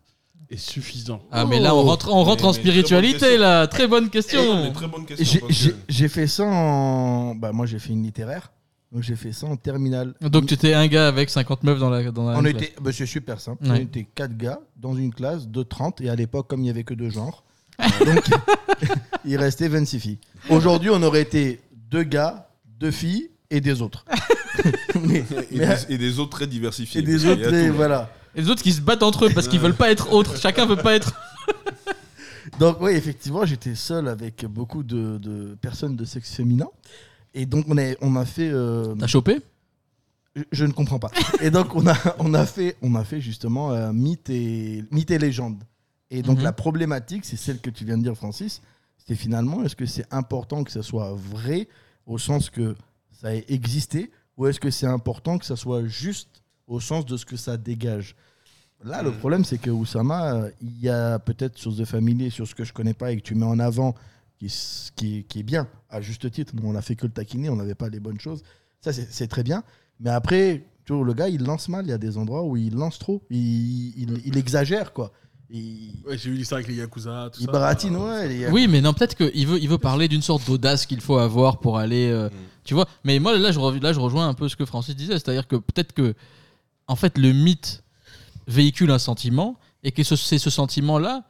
est suffisant Ah, mais là, on rentre, on rentre Mais- en mais très bonne spiritualité, question. là. Très bonne question. Mais très bonne question. J'ai- parce J'ai que- j'ai fait ça en. Bah, moi, j'ai fait une littéraire. Donc, j'ai fait ça en terminale. Donc, tu étais un gars avec 50 meufs dans la, dans la On classe. était, bah, c'est super simple. Ouais. On était quatre gars dans une classe de 30 et à l'époque, comme il n'y avait que deux genres, (laughs) donc (laughs) il restait 26 filles. Aujourd'hui, on aurait été deux gars, deux filles et des autres. (laughs) mais, Et, mais- des, et des autres très diversifiés. et des autres, et voilà. Et les autres qui se battent entre eux parce qu'ils veulent pas être autres. Chacun veut pas être. (laughs) Donc oui, effectivement, j'étais seul avec beaucoup de, de personnes de sexe féminin. Et donc on a, on a fait... euh, T'as chopé? Je, je ne comprends pas. Et donc on a, on a, fait, on a fait justement euh, mythe, et, mythe et légende. Et donc Mhm. la problématique, c'est celle que tu viens de dire, Francis, c'est finalement, est-ce que c'est important que ça soit vrai au sens que ça ait existé ou est-ce que c'est important que ça soit juste au sens de ce que ça dégage? Là, le Mhm. problème, c'est que Oussama, euh, il y a peut-être chose de familier sur ce que je connais pas et que tu mets en avant qui, qui, qui est bien, à juste titre. Nous, on n'a fait que le taquiner, on n'avait pas les bonnes choses. Ça, c'est c'est très bien. Mais après, tu vois, le gars, il lance mal. Il y a des endroits où il lance trop. Il, il, il exagère, quoi. Il, Ouais, J'ai vu l'histoire avec les Yakuza, tout il ça. baratine, ouais. les- Oui, mais non, peut-être qu'il veut, il veut parler d'une sorte d'audace qu'il faut avoir pour aller. euh, Tu vois Mais moi, là je, rev- là, je rejoins un peu ce que Francis disait. C'est-à-dire que peut-être que, en fait, le mythe véhicule un sentiment et que ce- c'est ce sentiment-là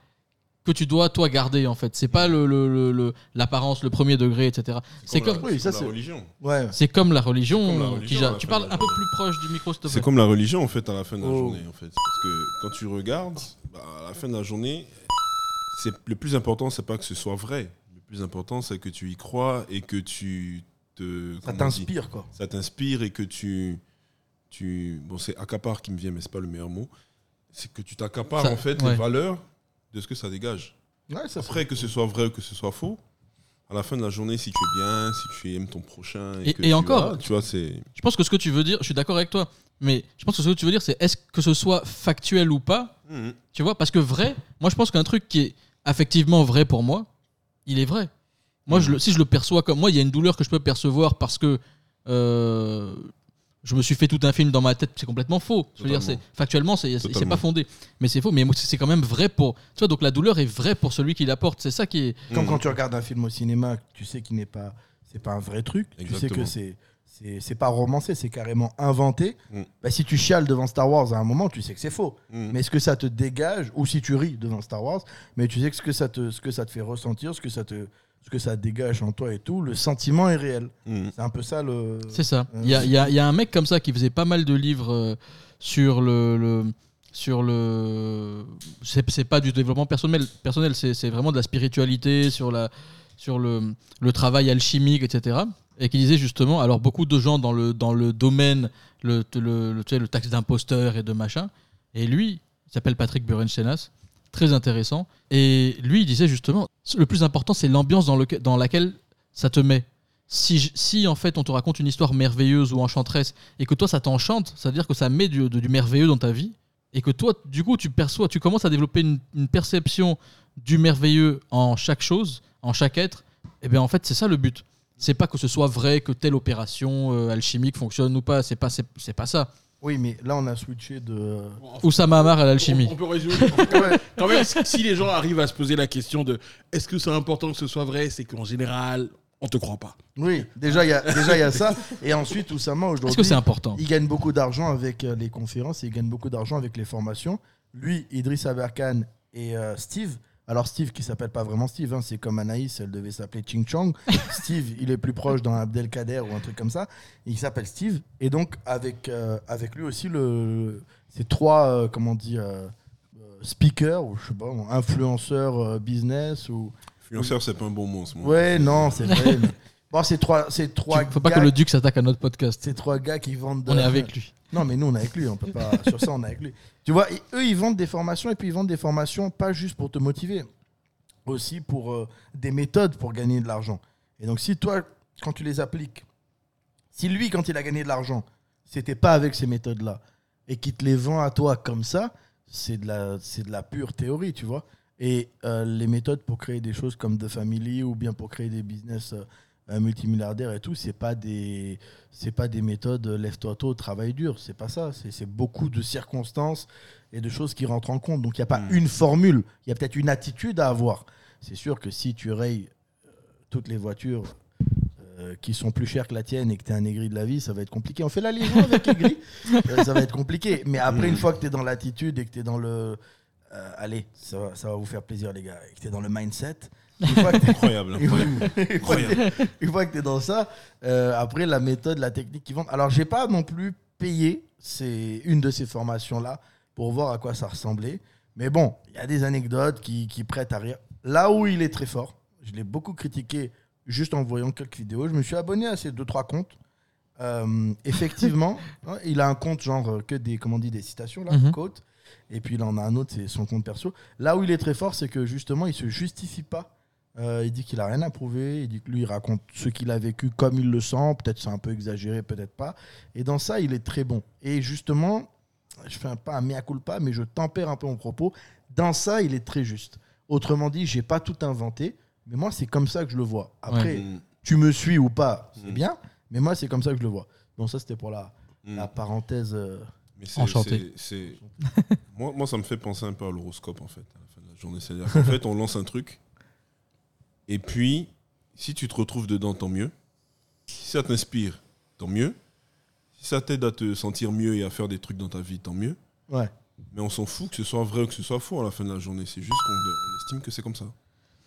que tu dois, toi, garder, en fait. C'est pas le- le- le- le- l'apparence, le, premier degré, etc. C'est comme comme, la- Oui, ça, la c'est- religion. Ouais. c'est comme la religion. Comme la religion, qui à ja- la tu parles un peu plus proche du micro, s'il te plaît. C'est comme la religion en fait à la fin de la Oh. journée en fait. Parce que quand tu regardes, bah, à la fin de la journée, c'est le plus important, c'est pas que ce soit vrai. Le plus important, c'est que tu y crois et que tu te. Ça t'inspire, quoi. Ça t'inspire et que tu, tu. Bon, c'est accapare qui me vient, mais c'est pas le meilleur mot. C'est que tu t'accapares en fait ouais. les valeurs de ce que ça dégage. Ouais, ça, Après, que ce soit vrai ou que ce soit faux, à la fin de la journée, si tu es bien, si tu aimes ton prochain. Et, Et- que et tu encore, tu vois, c'est. Je pense que ce que tu veux dire, je suis d'accord avec toi, mais je pense que ce que tu veux dire, c'est est-ce que ce soit factuel ou pas, Mhm. tu vois Parce que vrai, moi je pense qu'un truc qui est affectivement vrai pour moi, il est vrai. Moi, je le- si je le perçois comme moi, il y a une douleur que je peux percevoir parce que euh, je me suis fait tout un film dans ma tête, c'est complètement faux. Je veux dire, c'est factuellement, c'est c'est- pas fondé, mais c'est faux. Mais c'est quand même vrai pour. Tu vois, donc la douleur est vraie pour celui qui la porte. C'est ça qui est. Comme quand tu regardes un film au cinéma, tu sais qu'il n'est pas, c'est pas un vrai truc. Tu sais Exactement. que c'est, c'est, c'est pas romancé, c'est carrément inventé. Mm. Bah, si tu chiales devant Star Wars à un moment, tu sais que c'est faux. Mhm. Mais est-ce que ça te dégage, ou si tu ris devant Star Wars, mais tu sais que ce que ça te, ce que ça te fait ressentir, ce que ça te, ce que ça dégage en toi et tout, le sentiment est réel. Mhm. C'est un peu ça le. C'est ça. Euh, Il y a, il y a- y a un mec comme ça qui faisait pas mal de livres euh, sur le, le- sur le. C'est c'est pas du développement personnel, personnel c'est c'est vraiment de la spiritualité, sur, la, sur le, le travail alchimique, etc. Et qui disait justement, alors beaucoup de gens dans le, dans le domaine, le, le, le, tu sais, le taxe d'imposteur et de machin, et lui, il s'appelle Patrick Burenchenas, très intéressant. Et lui, il disait justement, le plus important, c'est l'ambiance dans, dans laquelle ça te met. Si, si en fait on te raconte une histoire merveilleuse ou enchanteresse et que toi ça t'enchante, ça veut dire que ça met du, du merveilleux dans ta vie et que toi du coup tu perçois, tu commences à développer une, perception du merveilleux en chaque chose, en chaque être, et bien en fait c'est ça le but. C'est pas que ce soit vrai que telle opération euh, alchimique fonctionne ou pas, c'est pas, c'est pas ça. Oui, mais là on a switché de. Oussama Hamar à l'alchimie. On, on peut résumer. (laughs) Quand même, si les gens arrivent à se poser la question de est-ce que c'est important que ce soit vrai, c'est qu'en général, on te croit pas. Oui, déjà il y a déjà il y a ça. Et ensuite Oussama aujourd'hui. Est-ce que c'est important Il gagne beaucoup d'argent avec euh, les conférences, et il gagne beaucoup d'argent avec les formations. Lui, Idriss Aberkan et euh, Steve. Alors Steve qui s'appelle pas vraiment Steve, hein, c'est comme Anaïs, elle devait s'appeler Ching Chong. (laughs) Steve, il est plus proche d'un Abdelkader ou un truc comme ça. Il s'appelle Steve. Et donc avec, euh, avec lui aussi, le, ces trois, euh, comment on dit, euh, euh, speaker ou je sais pas, influenceur euh, business ou. Influenceur, c'est pas un bon mot ce moment. Ouais, non, c'est vrai. mais- Bon, c'est trois, c'est trois. Faut pas que le Duc s'attaque à notre podcast. C'est trois gars qui vendent. de On est avec lui. Non, mais nous, on est avec lui. On peut pas. (laughs) Sur ça, on est avec lui. Tu vois, eux, ils vendent des formations et puis ils vendent des formations pas juste pour te motiver, aussi pour euh, des méthodes pour gagner de l'argent. Et donc, si toi, quand tu les appliques, si lui, quand il a gagné de l'argent, c'était pas avec ces méthodes-là et qu'il te les vend à toi comme ça, c'est de la, c'est de la pure théorie, tu vois. Et euh, les méthodes pour créer des choses comme The Family ou bien pour créer des business euh, euh, multimilliardaires et tout, c'est pas des, c'est pas des méthodes euh, lève-toi tôt, travail dur. C'est pas ça. C'est, beaucoup de circonstances et de choses qui rentrent en compte. Donc il n'y a pas une formule. Il y a peut-être une attitude à avoir. C'est sûr que si tu rayes euh, toutes les voitures euh, qui sont plus chères que la tienne et que tu es un aigri de la vie, ça va être compliqué. On fait la liaison avec (laughs) aigri, ça va être compliqué. Mais après, une fois que tu es dans l'attitude et que tu es dans le. euh, allez, ça ça va vous faire plaisir, les gars. Et que tu es dans le mindset. Une fois que t'es- Incroyable, Une fois- que tu es dans ça, euh, après, la méthode, la technique qu'ils vendent. Alors, j'ai pas non plus payé ces- une de ces formations-là pour voir à quoi ça ressemblait. Mais bon, il y a des anecdotes qui, qui prêtent à rire. Là où il est très fort, je l'ai beaucoup critiqué juste en voyant quelques vidéos. Je me suis abonné à ces deux, trois comptes. Euh, effectivement, ouais, (laughs) il a un compte genre euh, que des, comment on dit, des citations, là, quotes. Et puis il en a un autre, c'est son compte perso. Là où il est très fort, c'est que justement, il se justifie pas. Euh, il dit qu'il a rien à prouver. Il dit que lui, il raconte ce qu'il a vécu comme il le sent. Peut-être c'est un peu exagéré, peut-être pas. Et dans ça, il est très bon. Et justement, je fais un, pas un mea culpa, mais je tempère un peu mon propos. Dans ça, il est très juste. Autrement dit, j'ai pas tout inventé, mais moi, c'est comme ça que je le vois. Après, Ouais. tu me suis ou pas, c'est Mm. bien, mais moi, c'est comme ça que je le vois. Donc ça, c'était pour la, Mm. la parenthèse. euh, Mais c'est- Enchanté. c'est- c'est- (laughs) moi, moi, ça me fait penser un peu à l'horoscope, en fait, à la fin de la journée. C'est-à-dire qu'en (laughs) fait, on lance un truc, et puis, si tu te retrouves dedans, tant mieux. Si ça t'inspire, tant mieux. Si ça t'aide à te sentir mieux et à faire des trucs dans ta vie, tant mieux. Ouais. Mais on s'en fout que ce soit vrai ou que ce soit faux à la fin de la journée. C'est juste qu'on on estime que c'est comme ça.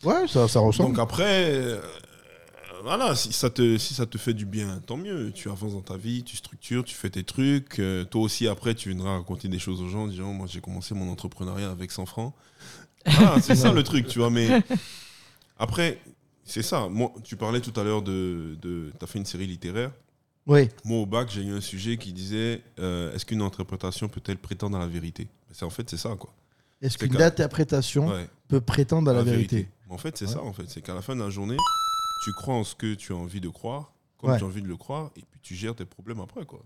Ouais, ça, ça ressemble. Donc après, euh, voilà, si ça, te, si ça te fait du bien, tant mieux. Tu avances dans ta vie, tu structures, tu fais tes trucs. Euh, toi aussi, après, tu viendras raconter des choses aux gens en disant Moi, j'ai commencé mon entrepreneuriat avec 100 francs. Voilà, c'est ça le truc, tu vois. Mais après, c'est ça. Moi, tu parlais tout à l'heure de. de tu as fait une série littéraire. Oui. Moi, au bac, j'ai eu un sujet qui disait euh, Est-ce qu'une interprétation peut-elle prétendre à la vérité? C'est En fait, c'est ça, quoi. Est-ce qu'une interprétation Ouais. peut prétendre à la, vérité, En fait, c'est Ouais. ça, en fait. C'est qu'à la fin de la journée, tu crois en ce que tu as envie de croire, comme Ouais. tu as envie de le croire, et puis tu gères tes problèmes après, quoi.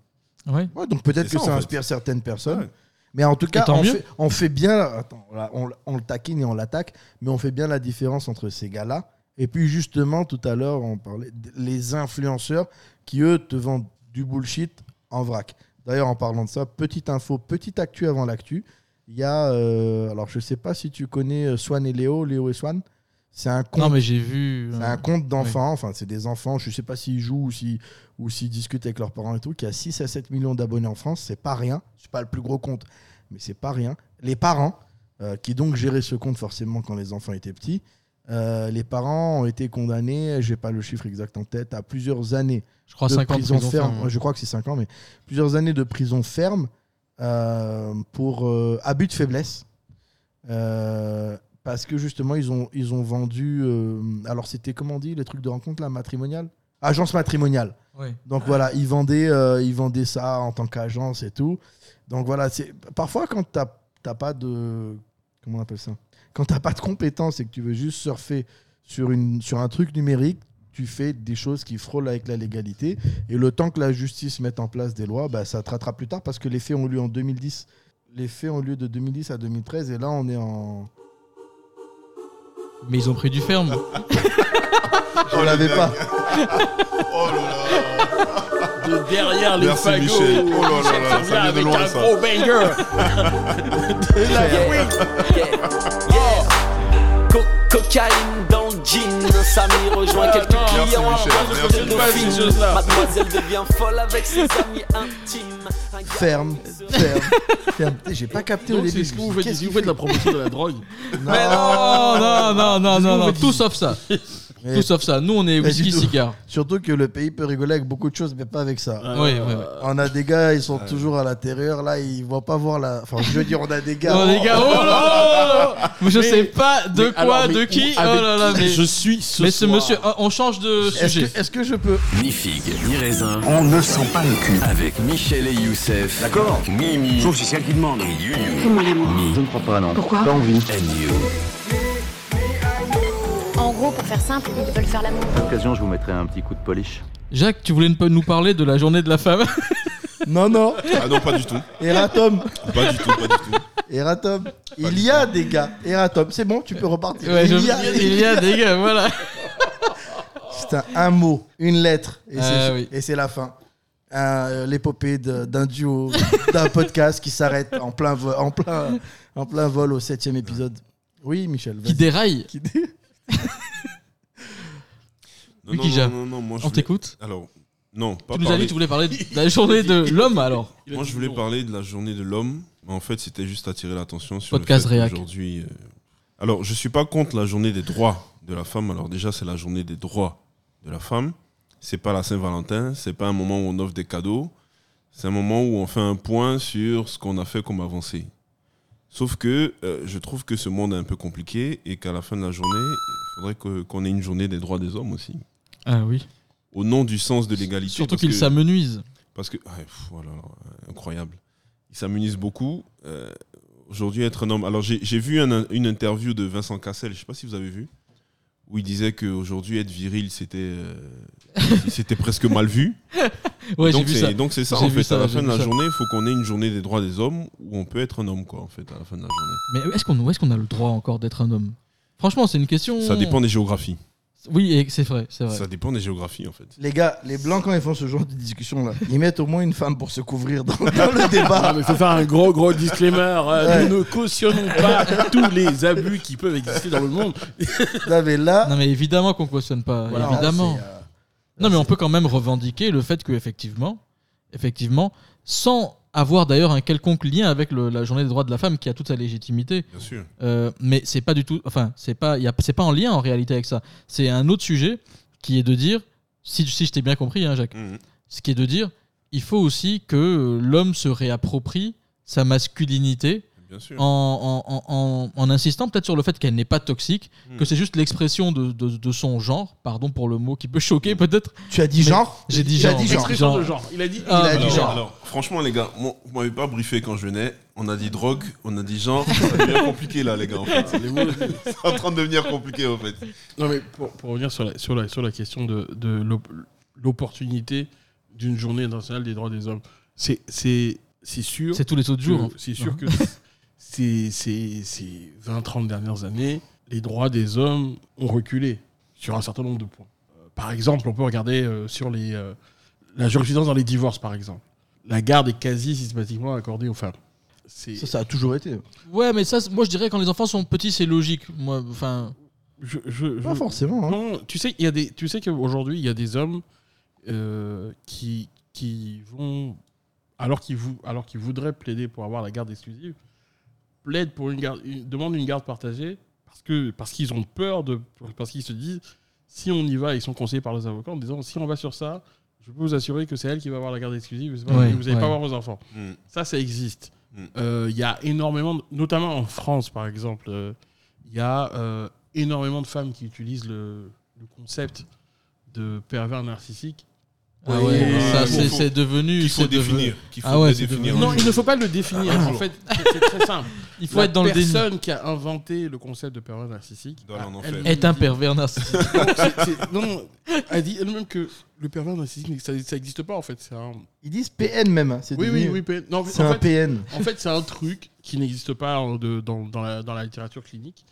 Ouais. Ouais, donc peut-être que ça, ça, en fait. inspire certaines personnes. Mais en tout cas, on fait, on fait bien. Attends, on, on le taquine et on l'attaque, mais on fait bien la différence entre ces gars-là. Et puis justement, tout à l'heure, on parlait des influenceurs qui, eux, te vendent du bullshit en vrac. D'ailleurs, en parlant de ça, petite info, petite actu avant l'actu. Il y a, euh, alors je sais pas si tu connais euh, Swan et Léo, Léo et Swan? C'est un compte. Non, mais j'ai vu. C'est euh, un compte d'enfants, enfin c'est des enfants, je sais pas s'ils jouent ou s'ils ou s'ils discutent avec leurs parents et tout, qui a 6 à 7 millions d'abonnés en France, c'est pas rien, c'est pas le plus gros compte, mais c'est pas rien. Les parents, euh, qui donc géraient ce compte forcément quand les enfants étaient petits, euh, les parents ont été condamnés, j'ai pas le chiffre exact en tête, à plusieurs années Je crois de 5 ans de prison, prison ferme. Je crois que c'est 5 ans, mais plusieurs années de prison ferme euh, pour abus de faiblesse. Euh, parce que justement, ils ont, ils ont vendu. euh, alors, c'était comment on dit les trucs de rencontre là, matrimonial? Agence matrimoniale. Donc voilà, ils vendaient, euh, ils vendaient ça en tant qu'agence et tout. Donc voilà, c'est parfois quand t'as t'as pas de comment on appelle ça? Quand t'as pas de compétences et que tu veux juste surfer sur une sur un truc numérique, tu fais des choses qui frôlent avec la légalité. Et le temps que la justice mette en place des lois, bah, ça te rattrape plus tard parce que les faits ont lieu en 2010. Les faits ont lieu de 2010 à 2013 et là on est en. Mais ils ont pris du ferme. (laughs) Je l'avais pas. (laughs) Oh là là De derrière les Merci, fagots. Michel. Oh là là là, ça vient de loin, un ça. gros banger. (laughs) Co- cocaïne dans jean, Samy rejoint quelques Merci, clients de. Mademoiselle devient folle avec ses (laughs) amis intimes. Un gars Ferme, ferme, (laughs) ferme. J'ai pas capté au début. ce que vous faites faites la promotion de la drogue. (laughs) Non. Non, non, non, non, non, tout sauf ça. Mais- Tout sauf ça. Nous, on est Mais whisky du tout. cigare. Surtout que le pays peut rigoler avec beaucoup de choses, mais pas avec ça. Euh, Ouais, ouais, ouais. On a des gars, ils sont toujours à l'intérieur, là, ils vont pas voir la. Enfin, je veux dire, on a des gars. Oh, les gars, oh là là Mais je sais pas de mais quoi, alors, de qui. où- Oh là là, mais. je suis ce mais ce soir monsieur, oh, on change de Est-ce sujet. que, est-ce que je peux Ni figue, ni raisin. On ne sent pas le cul. Avec Michel et Youssef. D'accord Mimi. Sauf si c'est elle qui demande. Et Yuyu. Comment l'amour Je ne crois pas, non. Pourquoi Pas envie. And you. En gros, pour faire simple, ils veulent faire l'amour. À l'occasion, je vous mettrai un petit coup de polish. Jacques, tu voulais ne pas nous parler de la journée de la femme? (laughs) Non, non. Ah non, pas du tout. Eratom. Pas du tout, pas du tout. Eratom. Il y a des gars. Eratom. C'est bon, tu peux repartir. Ouais, il, je- y a, il y a des gars, voilà. (laughs) C'est un, un mot, une lettre, et Ah c'est oui. et c'est la fin. Un- L'épopée de- d'un duo, d'un podcast qui s'arrête en plein, vol, en, plein, en plein vol au septième épisode. Oui, Michel. Qui déraille. Qui dé- Non, non, Kija. non, non, non, moi, je On voulais- t'écoute Alors, non, pas Tu nous as dit que tu voulais parler de la journée de (laughs) l'homme alors. Moi, je voulais parler de la journée de l'homme, mais en fait, c'était juste attirer l'attention sur Podcast le fait réac. qu'aujourd'hui. euh, Alors, je suis pas contre la journée des droits de la femme. Alors déjà, c'est la journée des droits de la femme. C'est pas la Saint-Valentin. C'est pas un moment où on offre des cadeaux. C'est un moment où on fait un point sur ce qu'on a fait comme avancée. Sauf que euh, je trouve que ce monde est un peu compliqué et qu'à la fin de la journée, il faudrait que- qu'on ait une journée des droits des hommes aussi. Ah oui. Au nom du sens de l'égalité. Surtout parce qu'il que- s'amenuise. parce que, ouais, pff, voilà, euh, incroyable. Il s'amenuise beaucoup. Euh, Aujourd'hui, être un homme. Alors, j'ai j'ai vu un- une interview de Vincent Cassel, je sais pas si vous avez vu, où il disait qu'aujourd'hui, être viril, c'était euh, (laughs) c'était presque mal vu. Ouais, donc, c'est- ça. Donc, c'est ça, J'ai en fait. ça, à la fin de la ça. journée, il faut qu'on ait une journée des droits des hommes où on peut être un homme, quoi, en fait, à la fin de la journée. Mais est-ce qu'on est qu'on a le droit encore d'être un homme? Franchement, c'est une question. Ça dépend des géographies. Oui, et c'est vrai, c'est vrai. Ça dépend des géographies, en fait. Les gars, les blancs, quand ils font ce genre de discussion là, ils mettent au moins une femme pour se couvrir dans, dans le débat. Mais faut faire un gros gros disclaimer. euh, Ouais. Nous ne cautionnons pas tous les abus qui peuvent exister dans le monde. Non, mais là, Non, mais évidemment qu'on cautionne pas. Voilà, évidemment. là, euh, non, mais on peut quand même revendiquer le fait que effectivement, effectivement, sans avoir d'ailleurs un quelconque lien avec le- la journée des droits de la femme qui a toute sa légitimité. Bien sûr. Euh, mais c'est pas du tout. Enfin, c'est pas. y a- C'est pas en lien en réalité avec ça. C'est un autre sujet qui est de dire, si, si je t'ai bien compris, hein, Jacques, Mhm. ce qui est de dire, il faut aussi que l'homme se réapproprie sa masculinité Bien sûr. en, en- en- en- en insistant peut-être sur le fait qu'elle n'est pas toxique, Mm. que c'est juste l'expression de, de- de son genre, pardon pour le mot qui peut choquer peut-être. Tu as dit genre J'ai dit genre. dit genre. Expression de genre. Il a dit. Ah, Il a dit Alors, genre. alors, franchement, les gars, moi, vous m'avez pas briefé quand je venais. On a dit drogue, on a dit genre. Ça devient compliqué là, les gars. En fait. (laughs) C'est en train de devenir compliqué, en fait. Non, mais pour, pour revenir sur la, sur la, sur la question de, de l'op- l'opportunité d'une journée internationale des droits des hommes, c'est c'est- c'est sûr. C'est tous les autres jours. hein. C'est sûr que (laughs) ces, ces, ces 20-30 dernières années, les droits des hommes ont reculé sur un certain nombre de points. Euh, par exemple, on peut regarder euh, sur les, euh, la jurisprudence dans les divorces, par exemple. La garde est quasi systématiquement accordée aux femmes. C'est- Ça, ça a toujours été. Ouais, mais ça, moi je dirais quand les enfants sont petits, c'est logique. Moi, enfin, Je, je- Pas je- forcément. hein. Non, tu sais, il y a des, tu sais qu'aujourd'hui, il y a des hommes euh, qui, qui vont, alors qu'ils vou- alors qu'ils voudraient plaider pour avoir la garde exclusive, plaident pour une garde, une- demandent une garde partagée parce que parce qu'ils ont peur de, parce qu'ils se disent, si on y va, ils sont conseillés par les avocats en disant, si on va sur ça, je peux vous assurer que c'est elle qui va avoir la garde exclusive, c'est pas- Ouais, vous n'allez ouais. pas voir vos enfants. Mm. Ça, ça existe. Mm. Euh, Il y a énormément, de- notamment en France par exemple, euh, il y a euh, énormément de femmes qui utilisent le, le concept de pervers narcissique. Ah ouais, Ah, ça c'est devenu. Qu'il faut c'est devenu- définir. Qu'il faut Ah ouais, définir. Non, il ne faut pas le définir. en fait, c'est c'est très simple. Il faut être dans le La déni. personne qui a inventé le concept de pervers narcissique Doit Est un pervers narcissique. (laughs) Non, elle dit elle-même que le pervers narcissique, ça n'existe pas en fait. C'est un... Ils disent PN même. hein, c'est Oui, devenu- oui, oui. PN. Non, C'est en un fait, PN. En fait, c'est un truc qui n'existe pas en- de- dans, dans la, dans la littérature clinique,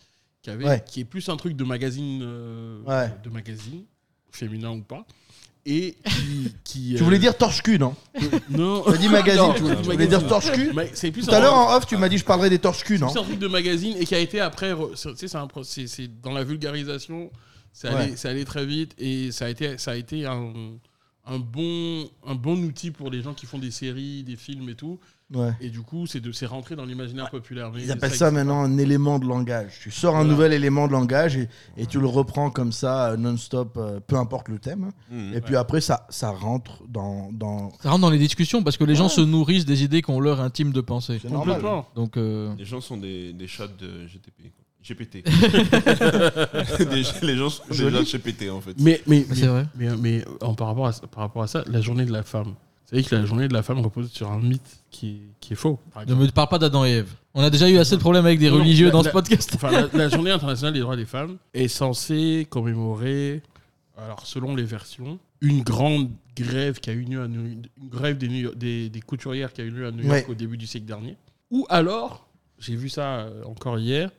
qui, avait, Ouais. qui est plus un truc de magazine, euh, Ouais. de magazine, féminin ou pas, et qui. qui, Tu voulais euh, dire torche-cul, non Non. Tu as dit (laughs) magazine, Non, tu, voulais- tu dire torche-cul Mais c'est plus Tout à un- l'heure en off, tu m'as dit je parlerais des torche-cul, non c'est un truc de magazine et qui a été après. re- c'est- Tu sais, c'est un pro- c'est c'est dans la vulgarisation, c'est allé, Ouais. c'est allé très vite et ça a été, ça a été un, un bon, un bon outil pour les gens qui font des séries, des films et tout. Ouais. Et du coup, c'est de- c'est rentré dans l'imaginaire populaire. Mais Ils appellent ça maintenant un élément de langage. Tu sors un Voilà. nouvel élément de langage et, et tu le reprends comme ça, euh, non-stop, euh, peu importe le thème. Mhm. et puis après, ça, ça rentre dans. dans... Ça rentre dans les discussions parce que les gens se nourrissent des idées qu'on leur intime de penser. Normal. Donc, euh, Les gens sont des, des chats de GTP. quoi. GPT. (laughs) (laughs) Des- les gens sont des Joli. chats de GPT en fait. Mais, mais, C'est mais, vrai. mais, mais en, par, rapport à, par rapport à ça, la journée de la femme. Vous savez que la journée de la femme repose sur un mythe qui, qui est faux. ne me parle pas d'Adam et Ève. On a déjà eu assez de problèmes avec des Non, religieux la- dans la- ce podcast. Enfin, la, la journée internationale des droits des femmes est censée commémorer, alors selon les versions, une grande grève qui a eu lieu à New- une grève des, New- des, des couturières qui a eu lieu à New York Ouais. au début du siècle dernier. Ou alors, j'ai vu ça euh, encore hier,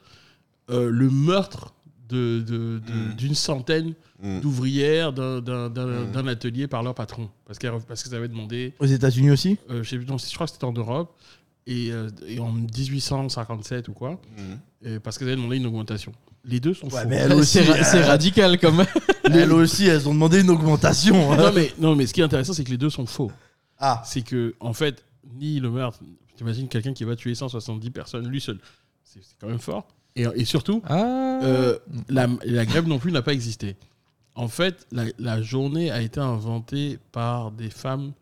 euh, le meurtre de- de- de- Mm. d'une centaine Mm. d'ouvrières d'un- d'un d'un- Mm. d'un atelier par leur patron. Parce qu'elles parce qu'elles avaient demandé Aux États-Unis aussi euh, je, sais plus, non, je crois que c'était en Europe, et, euh, et en 1857 ou quoi, et parce qu'elles avaient demandé une augmentation. Les deux sont Ouais, faux. mais (laughs) elles aussi, C'est ra- c'est radical quand même. (laughs) Elles aussi, elles ont demandé une augmentation. hein. non, mais, non, mais ce qui est intéressant, c'est que les deux sont faux. Ah, C'est que, en fait, ni le meurtre, t'imagines quelqu'un qui va tuer 170 personnes lui seul, c'est c'est quand même fort. Et, et surtout, Ah. euh, la, la grève non plus n'a pas existé. En fait, la, la journée a été inventée par des femmes,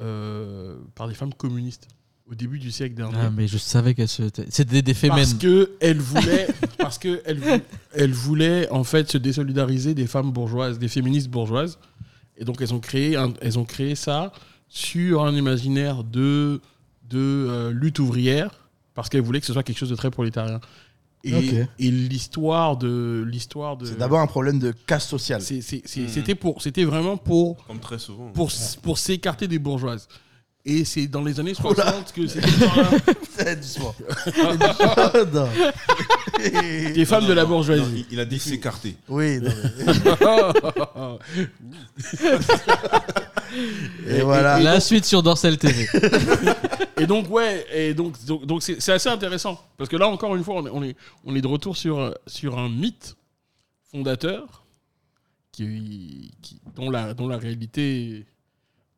euh, par des femmes communistes au début du siècle dernier. Ah, mais je savais qu'elle se. C'était des fémènes. Parce que elle voulait, (laughs) parce que elle, vou- elle voulait en fait se désolidariser des femmes bourgeoises, des féministes bourgeoises, et donc elles ont créé, un- elles ont créé ça sur un imaginaire de de euh, lutte ouvrière, parce qu'elles voulaient que ce soit quelque chose de très prolétarien. Et, l'histoire de l'histoire de c'est d'abord un problème de casse sociale. c'est- c'est- c'est- Mhm. c'était pour c'était vraiment pour Comme très souvent. pour pour s'écarter des bourgeoises. Et c'est dans les années 60 que (laughs) C'est doucement. (laughs) Non. des femmes de la bourgeoisie. il, il a dit s'écarter. Oui, non, mais- (laughs) et voilà. La suite sur Dorsel TV. Et donc, ouais, et donc, donc, donc c'est c'est assez intéressant. Parce que là, encore une fois, on est, on est, on est de retour sur, euh, sur un mythe fondateur qui, qui- dont, la, dont la réalité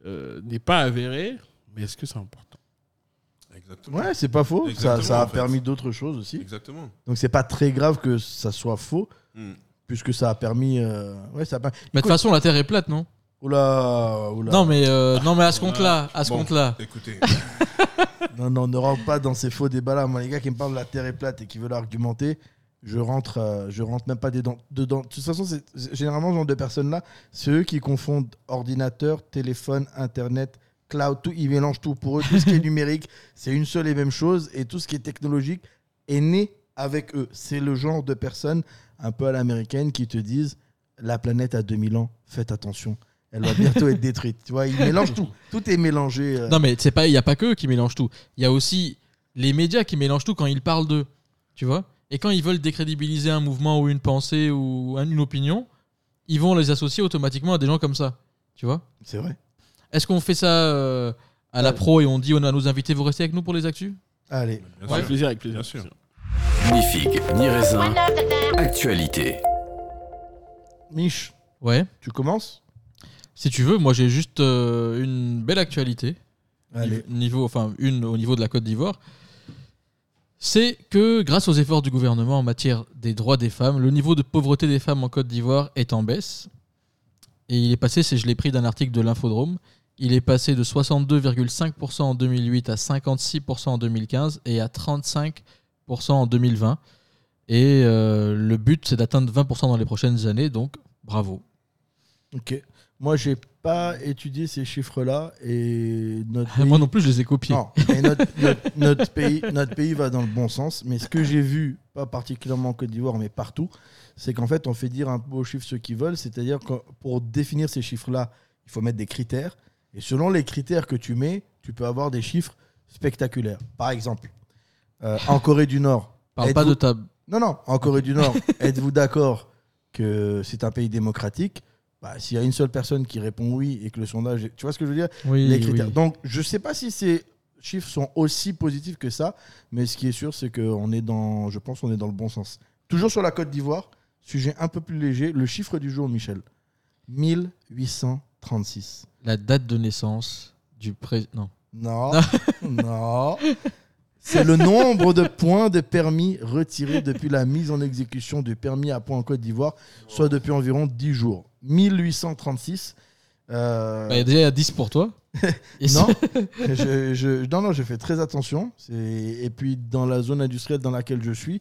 euh, n'est pas avérée. Mais est-ce que c'est important? Exactement. Ouais, c'est pas faux. Ça, Exactement, ça a permis d'autres choses aussi. Exactement. Donc c'est pas très grave que ça soit faux, Mm. puisque ça a permis. euh, Ouais, ça a permis. Mais de toute façon, la Terre est plate, non? Oula, oula. Non, mais euh, non, mais à ce compte-là, à ce Bon, compte-là. Écoutez, (laughs) Non, non, ne rentre pas dans ces faux débats-là. Moi, les gars qui me parlent de la Terre est plate et qui veulent argumenter, je rentre, euh, je rentre même pas dedans. dedans. De toute façon, c'est c'est- généralement, ce genre de personnes-là, c'est eux qui confondent ordinateur, téléphone, Internet, cloud, tout. Ils mélangent tout. Pour eux, tout ce qui est numérique, (laughs) c'est une seule et même chose. Et tout ce qui est technologique est né avec eux. C'est le genre de personnes, un peu à l'américaine, qui te disent la planète a 2000 ans, faites attention. Elle va bientôt être détruite. Tu vois, ils mélangent tout. Tout est mélangé. euh. Non, mais c'est pas, il y a pas que eux qui mélangent tout. Il y a aussi les médias qui mélangent tout quand ils parlent d'eux. Tu vois? Et quand ils veulent décrédibiliser un mouvement ou une pensée ou un- une opinion, ils vont les associer automatiquement à des gens comme ça. Tu vois? C'est vrai. Est-ce qu'on fait ça euh, à la pro et on dit on a nos invités, vous restez avec nous pour les actus? Allez. bien Avec plaisir, avec plaisir. Bien sûr. Ni figue, ni raisin. Actualité. Mich, Ouais. tu commences? Si tu veux, moi j'ai juste euh, une belle actualité. Allez. Niveau, enfin, une au niveau de la Côte d'Ivoire. C'est que grâce aux efforts du gouvernement en matière des droits des femmes, le niveau de pauvreté des femmes en Côte d'Ivoire est en baisse. Et il est passé, c'est je l'ai pris d'un article de l'Infodrome, il est passé de 62,5% en 2008 à 56% en 2015 et à 35% en 2020. Et euh, le but, c'est d'atteindre 20% dans les prochaines années, donc bravo. Ok. Moi, j'ai pas étudié ces chiffres-là et notre (laughs) Moi non plus, je les ai copiés. Non, mais notre, notre- notre pays, notre pays va dans le bon sens. Mais ce que j'ai vu, pas particulièrement en Côte d'Ivoire, mais partout, c'est qu'en fait, on fait dire un peu aux chiffres ceux qui veulent. C'est-à-dire que pour définir ces chiffres-là, il faut mettre des critères. Et selon les critères que tu mets, tu peux avoir des chiffres spectaculaires. Par exemple, euh, en Corée du Nord. Parle pas de ta. Non, non, en Corée du Nord, (laughs) êtes-vous d'accord que c'est un pays démocratique? Bah, S'il y a une seule personne qui répond oui et que le sondage. est- Tu vois ce que je veux dire? Oui, Les critères. oui. Donc, je ne sais pas si ces chiffres sont aussi positifs que ça, mais ce qui est sûr, c'est qu'on est dans. Je pense qu'on est dans le bon sens. Toujours sur la Côte d'Ivoire, sujet un peu plus léger, le chiffre du jour, Michel 1800 1836. La date de naissance du président. Non. Non, (laughs) non. C'est le nombre de points de permis retirés depuis la mise en exécution du permis à points en Côte d'Ivoire, soit depuis environ 10 jours. 1836. euh, Bah, il y a déjà 10 pour toi. (laughs) Non, je, je- non, non, je fais très attention. Et puis, dans la zone industrielle dans laquelle je suis,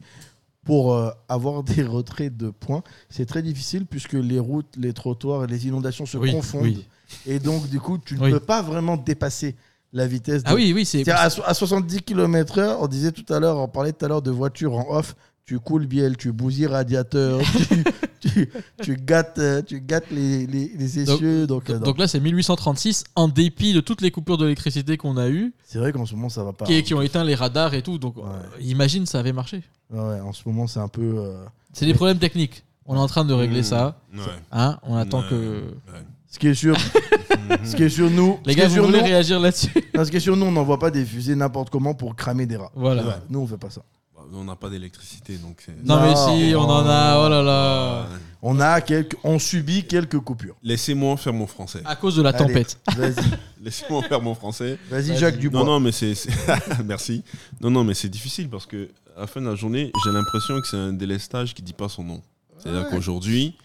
pour euh, avoir des retraits de points, c'est très difficile puisque les routes, les trottoirs et les inondations se Oui, confondent. oui. Et donc, du coup, tu ne Oui. peux pas vraiment dépasser la vitesse. Ah oui, oui, c'est- À, à 70 km/h, on disait tout à l'heure, on parlait tout à l'heure de voiture en off. Tu coules biel, tu bousilles radiateur, (laughs) tu, tu, tu gâtes, euh, tu gâtes les, les, les essieux. Donc, euh, non. Donc là, c'est 1836, en dépit de toutes les coupures d'électricité qu'on a eues, c'est vrai qu'en ce moment, ça va pas. qui, qui ont éteint les radars et tout. Donc, euh, imagine, ça avait marché. Ouais, en ce moment, c'est un peu. euh, C'est des problèmes techniques. On est en train de régler Mmh. ça. Ouais. Hein on attend Ouais, que. Ce qui est sûr, ce qui est sûr, nous. (laughs) Les gars, vous voulez nous- réagir là-dessus ce qui est sûr, nous, on n'envoie pas des fusées n'importe comment pour cramer des rats. Voilà. Ouais, Nous, on fait pas ça. On n'a pas d'électricité, donc. c'est- Non, mais si, on en a. Oh là là. On a quelques, on subit quelques coupures. Laissez-moi faire mon français. À cause de la Allez, tempête. Vas-y. (laughs) Laissez-moi faire mon français. Vas-y, Jacques Dubois. Non, non, mais c'est. c'est- (laughs) Merci. Non, non, mais c'est difficile parce que à la fin de la journée, j'ai l'impression que c'est un délestage qui dit pas son nom. C'est-à-dire Ouais. qu'aujourd'hui,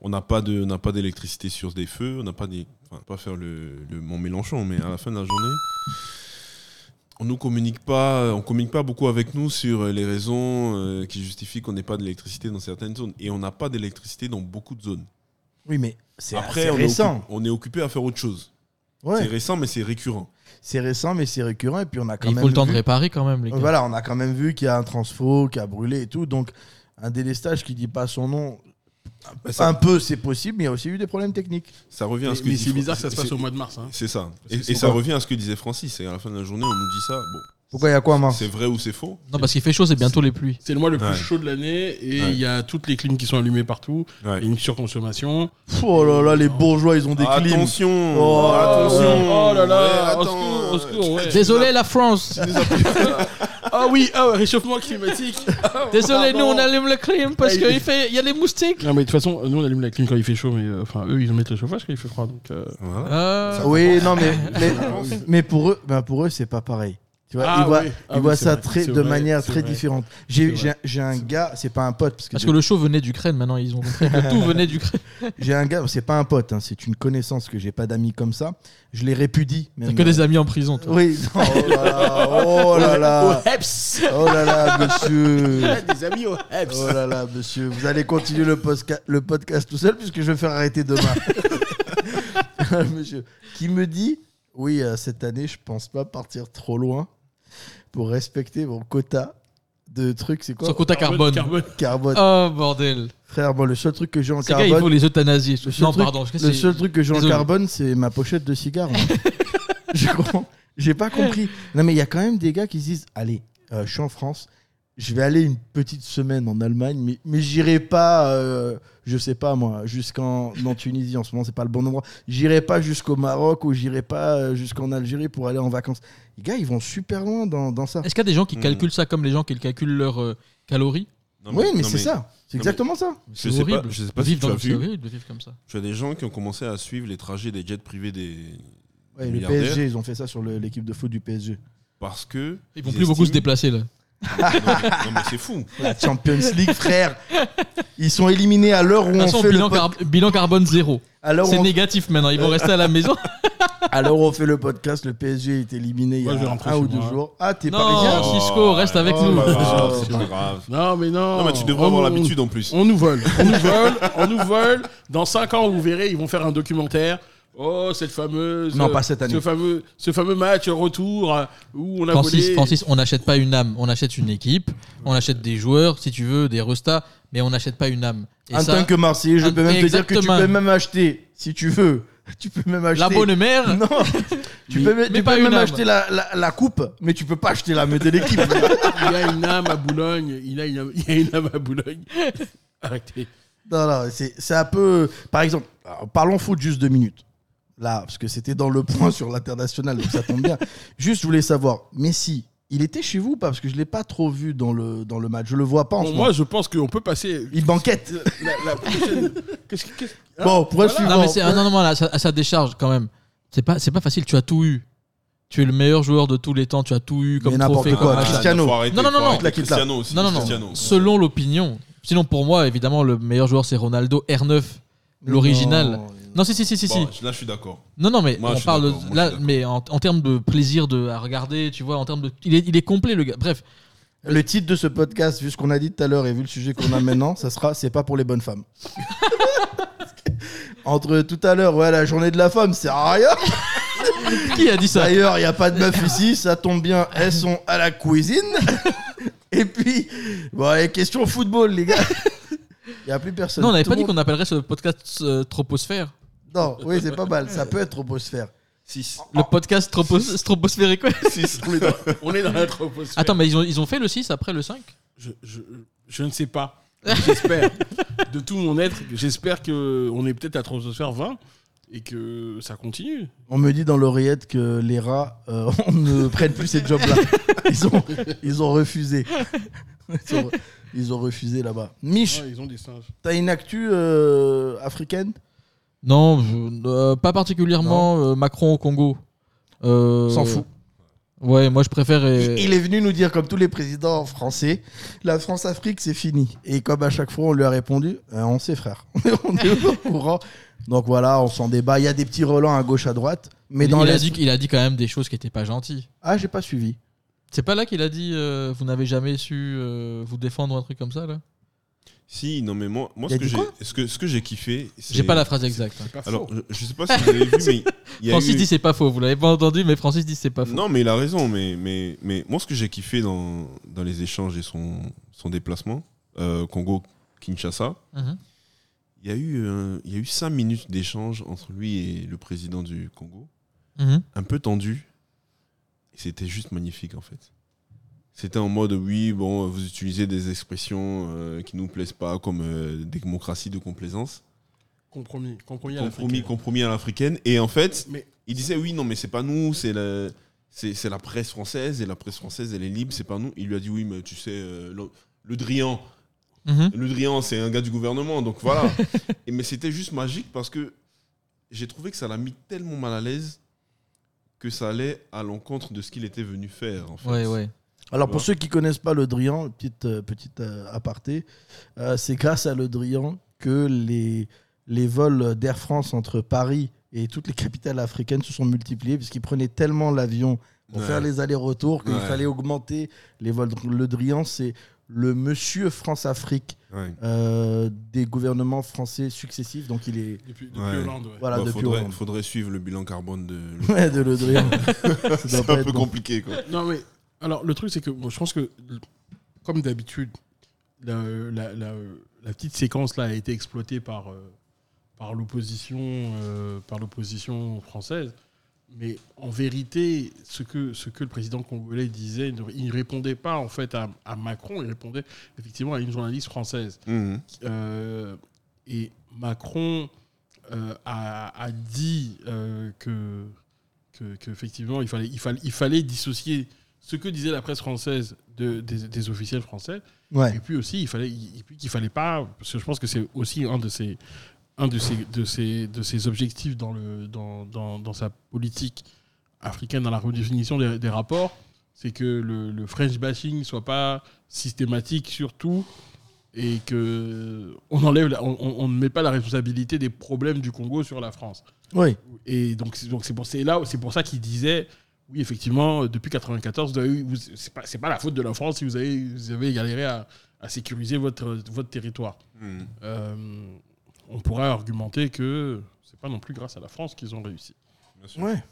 on n'a pas de, on n'a pas d'électricité sur des feux, on n'a pas des, enfin, pas faire le, le Mont Mélenchon, mais à la fin de la journée, on nous communique pas, on communique pas beaucoup avec nous sur les raisons euh, qui justifient qu'on n'ait pas d'électricité dans certaines zones, et on n'a pas d'électricité dans beaucoup de zones. Oui, mais c'est Après, assez on est, récent. occupé, on est occupé à faire autre chose. Ouais. C'est récent, mais c'est récurrent. C'est récent, mais c'est récurrent. Et puis, on a quand Il même. faut le temps de réparer quand même, les gars. Voilà, on a quand même vu qu'il y a un transfo qui a brûlé et tout. Donc, un délestage qui dit pas son nom, Bah, ça- un peu, c'est possible, mais il y a aussi eu des problèmes techniques. Ça revient à ce que mais c'est bizarre que ça se passe au mois de mars, hein. C'est ça. Et, et ça revient à ce que disait Francis. C'est à la fin de la journée, on nous dit ça. Bon. Pourquoi il y a quoi, Mars C'est vrai ou c'est faux Non, parce qu'il fait chaud, c'est bientôt les pluies. C'est le mois le plus Ouais. chaud de l'année et il Ouais. y a toutes les clims qui sont allumées partout. Ouais. Il y a une surconsommation. Oh là là, les bourgeois, ils ont des clims. Attention Oh, Attention Oh là là, Ouais, au attends, secours, au secours, ouais. Désolé, la France. (laughs) Ah oui, ah, réchauffement climatique. (laughs) Désolé, Pardon. nous, on allume le clim parce Ah, qu'il il- fait... il y a les moustiques. Non mais de toute façon, nous on allume la clim quand il fait chaud, mais euh, enfin eux ils mettent le chauffage quand il fait froid. Donc, euh, Euh, Oui, non, mais, (laughs) mais, mais pour eux, ben pour eux, c'est pas pareil. Tu vois, Ah ils voient, oui. Ah oui, ça vrai, très, c'est de vrai, manière très vrai. différente. J'ai un gars, c'est pas un pote. Parce que, Parce que le show venait d'Ukraine, maintenant ils ont compris que tout venait d'Ukraine. (laughs) J'ai un gars, c'est pas un pote, hein, c'est une connaissance que j'ai pas d'amis comme ça. Je les répudie. T'as que des amis en prison, toi. Oui, non, (laughs) oh là là, oh là là. Au HEPS Oh là là, monsieur. Des amis au HEPS Oh là là, monsieur. Vous allez continuer le, le podcast tout seul puisque je vais faire arrêter demain. (laughs) monsieur. Qui me dit Oui, euh, cette année, je pense pas partir trop loin pour respecter mon quota de trucs. C'est quoi Son quota carbone. Carbone. Carbone. Oh, bordel. Frère, bon, le seul truc que j'ai en Ces gars, il faut carbone. les euthanasier. Le seul Non, truc, pardon. je- le c'est- seul truc que j'ai en carbone, c'est ma pochette de cigare. moi. (laughs) je comprends. J'ai pas compris. Non, mais il y a quand même des gars qui se disent Allez, euh, je suis en France, je vais aller une petite semaine en Allemagne, mais, mais j'irai pas, euh, je sais pas moi, jusqu'en en Tunisie en ce moment, c'est pas le bon endroit. J'irai pas jusqu'au Maroc ou j'irai pas euh, jusqu'en Algérie pour aller en vacances. Les gars, ils vont super loin dans, dans ça. Est-ce qu'il y a des gens qui Hmm. calculent ça comme les gens qui calculent leurs euh, calories Non, Oui, mais non, c'est ça. C'est non, exactement ça. Je C'est sais horrible. pas, je sais pas si Vivre tu as dans- c'est vu. horrible de vivre comme ça. Tu as des gens qui ont commencé à suivre les trajets des jets privés des Ouais, le milliardaires PSG, ils ont fait ça sur le- l'équipe de foot du PSG. parce que Ils vont plus beaucoup se estiment- déplacer là. Non, non, mais c'est fou. La Champions League, frère. Ils sont éliminés à l'heure où De on façon, fait bilan, le pod- car- bilan carbone zéro. C'est on- négatif maintenant. Ils vont rester à la maison. (laughs) à l'heure où on fait le podcast. Le PSG est éliminé il y a rentrer un ou deux moi. jours. Ah, t'es parisien Cisco, reste avec Oh nous. Ah, Oh, c'est pas (laughs) grave. Non mais non. Non, mais tu devrais On avoir nous- l'habitude en plus. On nous vole, on nous vole, on nous vole. Dans 5 ans, vous verrez, ils vont faire un documentaire. Oh, cette fameuse. Non, pas cette année. Ce fameux, ce fameux match retour euh, où on a Francis, volé. Francis, on n'achète pas une âme, on achète une équipe, on achète des joueurs, si tu veux, des restats, mais on n'achète pas une âme. Et En ça, tant que Marseillais, je un- peux même te dire que tu peux même acheter, si tu veux. (laughs) Tu peux même acheter. la bonne mère, Non, (laughs) tu Mais- peux, mais tu pas peux une même âme. acheter la, la, la coupe, mais tu peux pas acheter l'âme de l'équipe. (laughs) Il y a une âme à Boulogne. Il y a une âme, il y a une âme à Boulogne. Arrêtez. non, non, c'est c'est un peu. Par exemple, parlons foot juste deux minutes. Là, parce que c'était dans le point sur l'international, donc ça tombe bien. (laughs) Juste, je voulais savoir, Messi, Il était chez vous ou pas? Parce que je l'ai pas trop vu dans le, dans le match. Je le vois pas en Bon, ce moi, moment. je pense qu'on peut passer. Il banquette. La, la prochaine. Qu'est-ce que- qu'est-ce- Bon, pour le Voilà. suivant. Non, mais c'est, ah, non, non, non, là, à sa- à sa décharge, quand même. C'est pas, c'est pas facile, tu as tout eu. Tu es le meilleur joueur de tous les temps, tu as tout eu comme Mais n'importe trophée. quoi, comme machin. Cristiano. Faut arrêter, Non, non, non, faut non. arrêter. Cristiano aussi. Non, non, non. Cristiano. Selon l'opinion. Sinon, pour moi, évidemment, le meilleur joueur, c'est Ronaldo R9, l'original. Non. Non, si, si, si, si. Bon, si. là, je suis d'accord. Non, non, mais Moi, on parle moi, là, mais en, en termes de plaisir de, à regarder, tu vois, en termes de, il est, il est complet le gars. Bref, Le titre de ce podcast, vu ce qu'on a dit tout à l'heure et vu le sujet qu'on a maintenant, ça sera C'est pas pour les bonnes femmes. (laughs) Entre tout à l'heure, ouais, la journée de la femme, c'est rien. qui a dit ça? D'ailleurs, il n'y a pas de meuf ici, ça tombe bien, elles sont à la cuisine. (laughs) Et puis, bon, allez, question football, les gars. (laughs) Il n'y a plus personne. Non, on n'avait pas dit qu'on appellerait ce podcast euh, Troposphère. Non, oui, c'est pas mal. Ça peut être troposphère. 6. Le podcast tropos, Troposphérique, ouais. 6. On est dans, on est dans la troposphère. Attends, mais ils ont, ils ont fait le 6 après le 5 Je, je, je ne sais pas. J'espère. de tout mon être, j'espère qu'on est peut-être à troposphère 20 et que ça continue. On me dit dans l'oreillette que les rats euh, on ne prennent plus ces jobs-là. Ils ont, ils ont refusé. Ils ont, ils ont refusé là-bas. Mich, Ouais, ils ont des singes. t'as une actu euh, africaine? Non, je- euh, pas particulièrement euh, Macron au Congo. Euh, S'en fout. Ouais, moi je préfère. euh, Il est venu nous dire, comme tous les présidents français, la France-Afrique, c'est fini. Et comme à chaque fois, on lui a répondu, Euh, on sait, frère. (laughs) on est au courant. Donc voilà, on s'en débat. Il y a des petits relents à gauche, à droite. Mais dans il, a dit, qu'il a dit quand même des choses qui étaient pas gentilles. Ah, j'ai pas suivi. C'est pas là qu'il a dit euh, vous n'avez jamais su euh, vous défendre ou un truc comme ça là? Si, non, mais moi, moi ce, que j'ai, ce, que, ce que j'ai kiffé. c'est- J'ai pas la phrase exacte. hein. Alors, je, je sais pas si vous avez vu, (laughs) mais. y a Francis eu- dit c'est pas faux. Vous l'avez pas entendu, mais Francis dit c'est pas faux. Non, mais il a raison. Mais, mais, mais moi, ce que j'ai kiffé dans, dans les échanges et son, son déplacement, euh, Congo-Kinshasa, Mhm. il y, a eu, euh, il y a eu cinq minutes d'échange entre lui et le président du Congo. Mhm. Un peu tendu. Et c'était juste magnifique, en fait. C'était en mode, oui, bon, vous utilisez des expressions euh, qui nous plaisent pas, comme euh, démocratie de complaisance. Compromis, compromis à compromis, l'africaine. compromis à l'africaine. Et en fait, Mais- il disait oui, non, mais c'est pas nous, c'est la, c'est, c'est la presse française et la presse française, elle est libre, c'est pas nous. Il lui a dit oui, mais tu sais, euh, le, le Drian, Mhm. le Drian, c'est un gars du gouvernement, donc voilà. (laughs) et, mais c'était juste magique parce que j'ai trouvé que ça l'a mis tellement mal à l'aise que ça allait à l'encontre de ce qu'il était venu faire. En fait. Ouais, ouais. Alors pour ceux qui connaissent pas le Drian, petite, euh, petite euh, aparté, euh, c'est grâce à le Drian que les, les vols d'Air France entre Paris et toutes les capitales africaines se sont multipliés puisqu'ils prenaient tellement l'avion pour Ouais. faire les allers-retours qu'il Ouais. fallait augmenter les vols. Donc, Le Drian, c'est le monsieur France-Afrique Ouais. euh, des gouvernements français successifs. Donc il est Depuis, depuis Ouais. Hollande, ouais. voilà Bah, depuis faudrait, Hollande. faudrait suivre le bilan carbone de, (laughs) Ouais, de Le Drian. Ça doit (laughs) c'est pas un être peu bon. compliqué. Quoi. Non, mais alors le truc, c'est que bon, je pense que, comme d'habitude, la, la- la- la petite séquence là a été exploitée par, euh, par l'opposition euh, par l'opposition française. Mais en vérité, ce que, ce que le président congolais disait, il ne répondait pas en fait à, à Macron, il répondait effectivement à une journaliste française. Mhm. Euh, et Macron a, a dit que, que, que effectivement il fallait, il, fallait, il fallait dissocier ce que disait la presse française de, des, des officiels français. Ouais. Et puis aussi, il fallait, qu'il fallait pas, parce que je pense que c'est aussi un de ses, un de ses, de ses, de ses objectifs dans, le, dans, dans, dans sa politique africaine, dans la redéfinition des, des rapports, c'est que le, le French bashing soit pas systématique surtout et que on enlève, la- on, ne met pas la responsabilité des problèmes du Congo sur la France. Oui. Et donc c'est donc pour là c'est pour ça qu'il disait oui effectivement depuis 94 vous avez eu- vous- c'est pas pas la faute de la France si vous avez vous avez galéré à, à sécuriser votre votre territoire. Mhm. Euh, on pourrait argumenter que c'est pas non plus grâce à la France qu'ils ont réussi. Bien sûr. Ouais.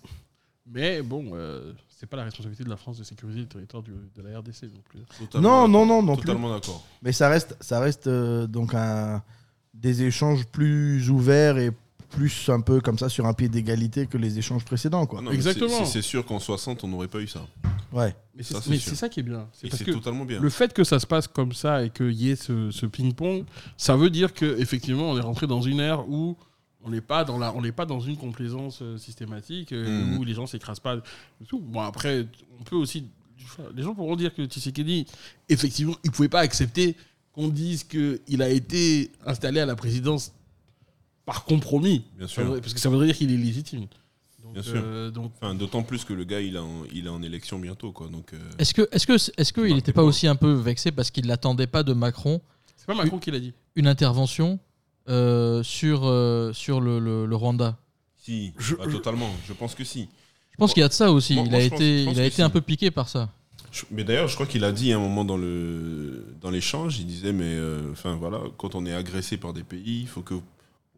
Mais bon, euh, c'est pas la responsabilité de la France de sécuriser le territoire du- de la RDC non plus. Totalement Non, non, non, non plus. Totalement d'accord. Mais ça reste, ça reste euh, donc un, des échanges plus ouverts et plus un peu comme ça sur un pied d'égalité que les échanges précédents. Quoi. Non, mais c'est- sûr qu'en 60, on n'aurait pas eu ça. Ouais. Mais c'est Ça, qui est bien. C'est totalement bien. Le fait que ça se passe comme ça et qu'il y ait ce, ce ping-pong, ça veut dire qu'effectivement, on est rentré dans une ère où on n'est pas, dans la- on n'est pas dans une complaisance euh, systématique, euh, Mhm. où les gens s'écrasent pas. Bon, après, on peut aussi les gens pourront dire que Tshisekedi, effectivement, il pouvait pas accepter qu'on dise qu'il a été installé à la présidence par compromis. Bien sûr. Parce que ça voudrait dire qu'il est légitime. Donc, Bien sûr. euh, donc, Enfin, D'autant plus que le gars, il est en, il est en élection bientôt. Quoi, donc, euh, Est-ce que, est-ce que, est-ce qu'il n'était pas aussi un peu vexé parce qu'il l'attendait pas de Macron c'est pas Macron qui l'a dit. une intervention euh, sur, euh, sur le, le- le Rwanda? Si, pas totalement. Je pense que si. Je pense qu'il y a de ça aussi. Moi- il moi, a pense- été, il a été si. un peu piqué par ça. Je- Mais d'ailleurs, je crois qu'il a dit à un moment dans le dans l'échange, il disait mais euh, enfin voilà, quand on est agressé par des pays, il faut que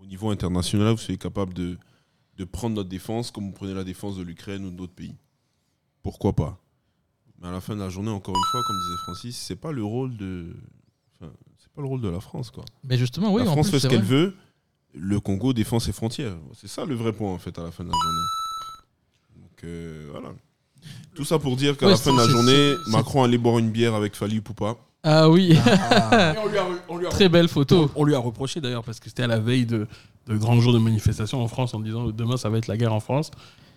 au niveau international, vous soyez capable de de prendre notre défense comme vous prenez la défense de l'Ukraine ou d'autres pays. Pourquoi pas? Mais à la fin de la journée, encore une fois, comme disait Francis, c'est pas le rôle de enfin, c'est pas le rôle de la France quoi. Mais justement, oui, la en France plus, fait ce qu'elle veut. Le Congo défend ses frontières. C'est ça le vrai point en fait à la fin de la journée. Donc euh, voilà. Tout ça pour dire qu'à Ouais, la fin de la journée, Macron allait boire une bière avec Fali Poupa. Ah oui. (laughs) Et on lui a- lui a- Très belle photo. On, on lui a reproché d'ailleurs parce que c'était à la veille de, de grands jours de manifestation en France en disant demain ça va être la guerre en France.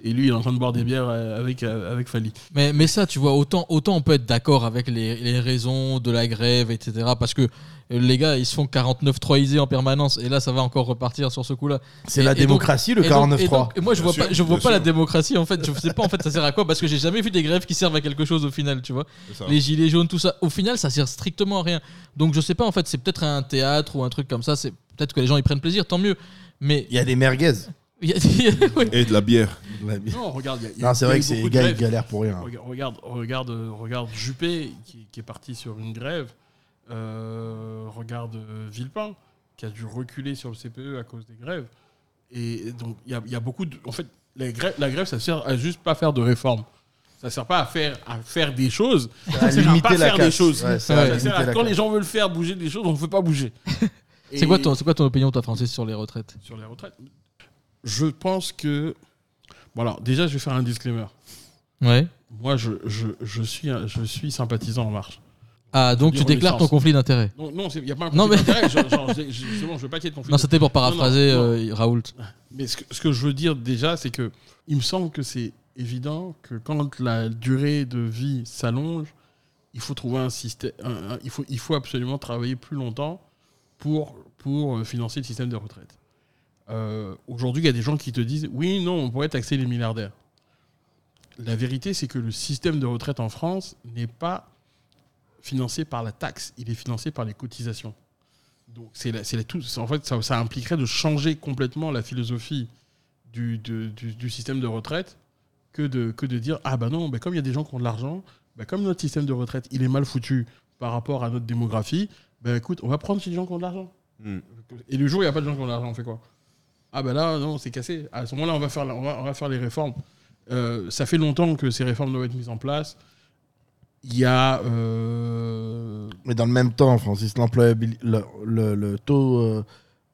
Et lui, il est en train de boire des bières euh, avec, euh, avec Fali. Mais, mais ça, tu vois, autant, autant on peut être d'accord avec les, les raisons de la grève, etc. Parce que euh, les gars, ils se font 49-3isés en permanence. Et là, ça va encore repartir sur ce coup-là. C'est Et- la et donc- démocratie, le et donc- 49-3. et donc- Et moi, je Bien vois pas, je vois pas la démocratie, en fait. Je sais pas, en fait, ça sert à quoi Parce que j'ai jamais vu des grèves qui servent à quelque chose au final, tu vois. C'est. Les gilets jaunes, tout ça. Au final, ça sert strictement à rien. Donc, je sais pas, en fait, c'est peut-être un théâtre ou un truc comme ça. C'est peut-être que les gens y prennent plaisir, tant mieux. Mais. Il y a des merguez. (laughs) il y a- oui. Et de la bière. Non, regarde. il y a- il y a- Non, c'est il y a vrai eu que beaucoup de gars, ils grèves. galèrent pour rien. Regarde, regarde, regarde, euh, regarde Juppé qui, qui est parti sur une grève. Euh, regarde euh, Villepin qui a dû reculer sur le CPE à cause des grèves. Et donc il y a, il y a beaucoup de. En fait, la grève, la grève, ça sert à juste pas faire de réformes. Ça sert pas à faire à faire des choses. Ça sert à limiter pas la faire des casse. choses. Ouais, ça Ça va sert limiter à- la quand casse. les gens veulent faire bouger des choses, on ne fait pas bouger. (laughs) C'est quoi, Et- ton, c'est quoi ton opinion, toi, Francis, sur les retraites? Sur les retraites? Je pense que. Bon, alors, déjà, je vais faire un disclaimer. Ouais. Moi, je, je, je, suis, je suis sympathisant En Marche. Ah, donc tu déclares ton conflit d'intérêt Non, non, il n'y a pas un conflit mais- d'intérêt. bon, je veux pas qu'il y ait de conflit. Non, c'était pour non, paraphraser non. euh, Raoult. Mais ce que, ce que je veux dire déjà, c'est que il me semble que c'est évident que quand la durée de vie s'allonge, il faut trouver un système. un- un- il, faut, il faut absolument travailler plus longtemps pour, pour euh, financer le système de retraite. Euh, Aujourd'hui, il y a des gens qui te disent oui, non, on pourrait taxer les milliardaires. La vérité, c'est que le système de retraite en France n'est pas financé par la taxe, il est financé par les cotisations. Donc c'est tout, en fait, ça, ça impliquerait de changer complètement la philosophie du, de- du, du système de retraite que de, que de dire ah bah non, bah comme il y a des gens qui ont de l'argent, bah comme notre système de retraite il est mal foutu par rapport à notre démographie, bah écoute, on va prendre ces gens qui ont de l'argent. Hmm. Et le jour où il n'y a pas de gens qui ont de l'argent, on fait quoi? Ah bah là, non, c'est cassé. À ce moment-là, on, va faire on, va, on va faire les réformes. Euh, ça fait longtemps que ces réformes doivent être mises en place. Il y a. euh, Mais dans le même temps, Francis, le, le- le taux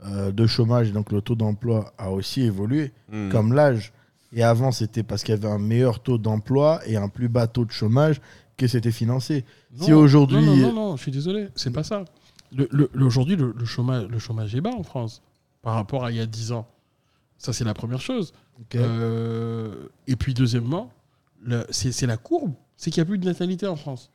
euh, de chômage, donc le taux d'emploi, a aussi évolué, Mhm. comme l'âge. Et avant, c'était parce qu'il y avait un meilleur taux d'emploi et un plus bas taux de chômage que c'était financé. si Non, aujourd'hui. Non, non, non, non, je suis désolé, c'est pas ça. Le, le- le- Aujourd'hui, le, le chômage, le chômage est bas en France par rapport à il y a 10 ans. Ça, c'est la première chose. Euh, et puis, deuxièmement, c'est la courbe. C'est qu'il n'y a plus de natalité en France.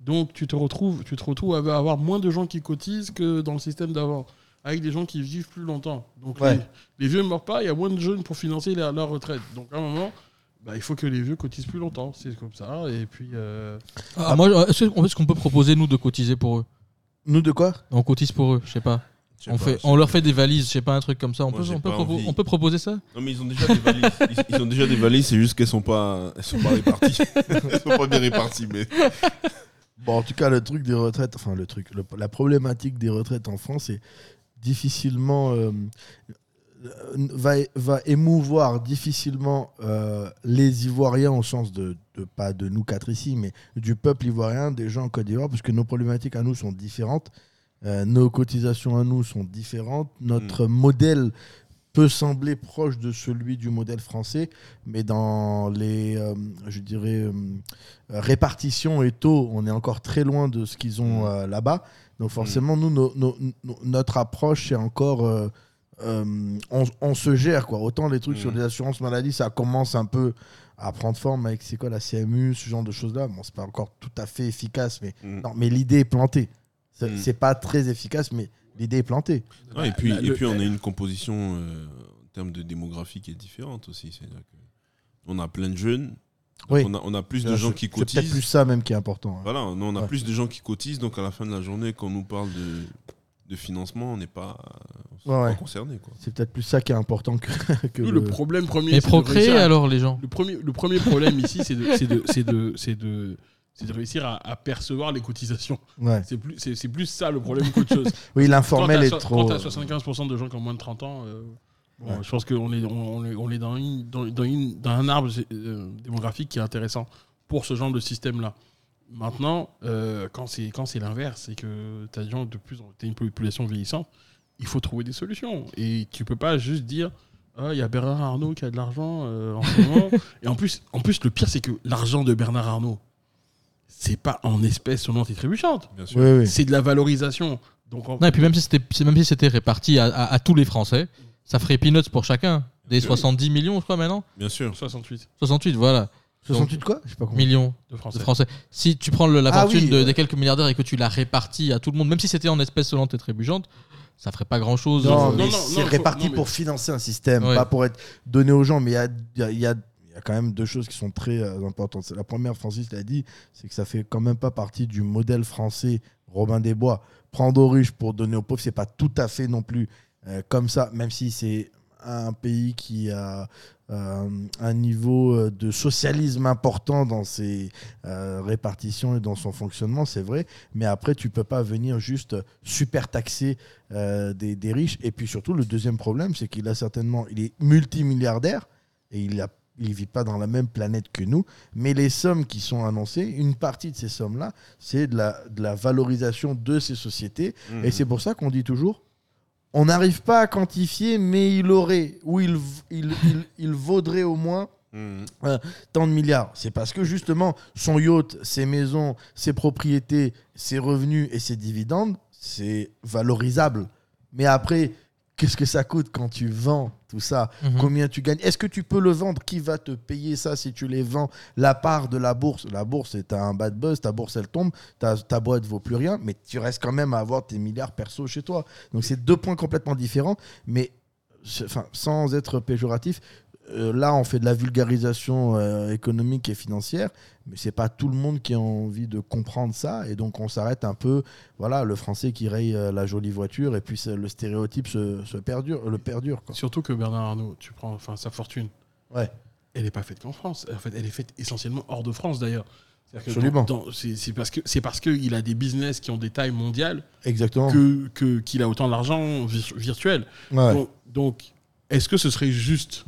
Donc, tu te retrouves, tu te retrouves à avoir moins de gens qui cotisent que dans le système d'avant, avec des gens qui vivent plus longtemps. Donc, Ouais. les, les vieux ne meurent pas, il y a moins de jeunes pour financer leur, leur retraite. Donc, à un moment, bah, il faut que les vieux cotisent plus longtemps. C'est comme ça. Et puis. euh, Ah, moi, est-ce qu'on est-ce qu'on peut proposer, nous, de cotiser pour eux? Nous, de quoi? On cotise pour eux, je sais pas. On, pas, fait, on leur fait des valises, je sais pas, un truc comme ça. On, Moi, peut, on, peut pas propo- envie. on peut proposer ça? Non, mais ils ont déjà des valises. Ils, ils ont déjà des valises, c'est juste qu'elles sont pas, elles sont pas réparties. (laughs) elles sont pas bien réparties, mais. Bon, en tout cas, le truc des retraites, enfin, le truc, le- la problématique des retraites en France est difficilement. euh, va, va émouvoir difficilement euh, les Ivoiriens au sens de, de- pas de nous quatre ici, mais du peuple ivoirien, des gens en Côte d'Ivoire, parce que nos problématiques à nous sont différentes, euh, nos cotisations à nous sont différentes, notre modèle peut sembler proche de celui du modèle français, mais dans les, euh, je dirais, euh, répartitions et taux, on est encore très loin de ce qu'ils ont euh, là-bas. Donc forcément, nous, notre approche, c'est encore... on, on se gère quoi. Autant les trucs sur les assurances maladie, ça commence un peu à prendre forme avec c'est quoi la CMU, ce genre de choses-là. Bon, c'est pas encore tout à fait efficace, mais non, mais l'idée est plantée. C'est Mm. c'est pas très efficace, mais l'idée est plantée. Ouais, et puis, La- et le- puis on a une composition euh, en termes de démographie qui est différente aussi. C'est-à-dire que on a plein de jeunes. Oui. On, a, on a plus de gens qui c'est peut-être cotisent. plus ça même qui est important. hein. Voilà, on a Ouais. plus de gens qui cotisent, donc à la fin de la journée, quand on nous parle de, de financement, on n'est pas, Ouais, pas ouais. concerné. Quoi. C'est peut-être plus ça qui est important que, (laughs) que Nous, le problème premier. Mais procréer alors les gens Le premier, le premier problème ici, c'est de, c'est de, c'est de, c'est de, réussir à, à percevoir les cotisations. Ouais. C'est plus, c'est, plus ça le problème qu'autre chose. (laughs) Oui, l'informel est so- trop- Quand tu as 75% de gens qui ont moins de 30 ans, euh, bon, Ouais. je pense qu'on est, on, est, on est dans, une, dans, dans une- dans un arbre euh, démographique qui est intéressant pour ce genre de système-là. Maintenant, euh, quand c'est quand c'est l'inverse, c'est que tu as gens de plus une population vieillissante, il faut trouver des solutions. Et tu peux pas juste dire ah, il y a Bernard Arnault qui a de l'argent en ce moment. Et en plus, en plus, le pire, c'est que l'argent de Bernard Arnault, c'est pas en espèces sonnantes et trébuchantes. Bien sûr. Oui, oui. C'est de la valorisation. Donc, en- Non, et puis même si c'était même si c'était réparti à, à- à tous les Français, ça ferait peanuts pour chacun. Des sûr. 70 millions, je crois, maintenant Bien sûr. 68. 68, voilà. 68 Donc, quoi pas compris. Millions De Français. Si tu prends le- la Ah fortune oui, de- ouais. des quelques milliardaires et que tu la répartis à tout le monde, même si c'était en espèces sonnantes et trébuchantes, ça ferait pas grand chose. Non, non, mais non, c'est réparti non, mais- pour financer un système, Ouais. pas pour être donné aux gens. Mais il y a, il y, a, y a- y a quand même deux choses qui sont très euh, importantes. La première, Francis l'a dit, c'est que ça fait quand même pas partie du modèle français Robin des Bois. Prendre aux riches pour donner aux pauvres, c'est pas tout à fait non plus euh, comme ça, même si c'est un pays qui a euh, un niveau de socialisme important dans ses répartitions et dans son fonctionnement, c'est vrai. Mais après, tu peux pas venir juste super taxer des, des riches. Et puis surtout, le deuxième problème, c'est qu'il a certainement, il est multimilliardaire et il a il vit pas dans la même planète que nous, mais les sommes qui sont annoncées, une partie de ces sommes-là, c'est de la, de la valorisation de ces sociétés. Mhm. Et c'est pour ça qu'on dit toujours, on n'arrive pas à quantifier, mais il aurait, ou il, il, il, il vaudrait au moins Mhm. euh, tant de milliards. C'est parce que justement, son yacht, ses maisons, ses propriétés, ses revenus et ses dividendes, c'est valorisable. Mais après, qu'est-ce que ça coûte quand tu vends tout ça? Mhm. Combien tu gagnes? Est-ce que tu peux le vendre? Qui va te payer ça si tu les vends? La part de la bourse, la bourse, c'est un bad buzz, ta bourse, elle tombe, ta, ta boîte vaut plus rien, mais tu restes quand même à avoir tes milliards perso chez toi. Donc c'est deux points complètement différents, mais enfin, sans être péjoratif, euh, là, on fait de la vulgarisation euh, économique et financière, mais c'est pas tout le monde qui a envie de comprendre ça, et donc on s'arrête un peu. Voilà, le français qui raye euh, la jolie voiture, et puis le stéréotype se, se perdure, le perdure. Quoi. Surtout que Bernard Arnault, tu prends enfin, sa fortune. Ouais. Elle n'est pas faite qu'en France. En fait, elle est faite essentiellement hors de France d'ailleurs. Absolument. C'est parce que c'est parce qu'il a des business qui ont des tailles mondiales Exactement. que qu'il a autant d'argent vir- virtuel. Ouais. Donc, donc, est-ce que ce serait juste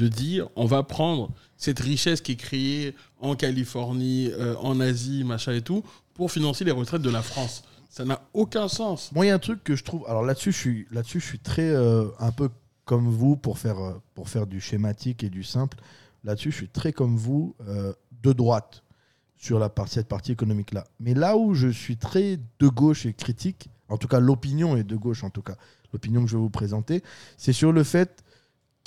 de dire on va prendre cette richesse qui est créée en Californie, euh, en Asie, machin et tout, pour financer les retraites de la France Ça n'a aucun sens. Moi, il y a un truc que je trouve. Alors là-dessus, je suis, là-dessus, je suis très euh, un peu comme vous pour faire, euh, pour faire du schématique et du simple. Là-dessus, je suis très comme vous de droite sur la cette partie économique-là. Mais là où je suis très de gauche et critique, en tout cas l'opinion est de gauche, en tout cas l'opinion que je vais vous présenter, c'est sur le fait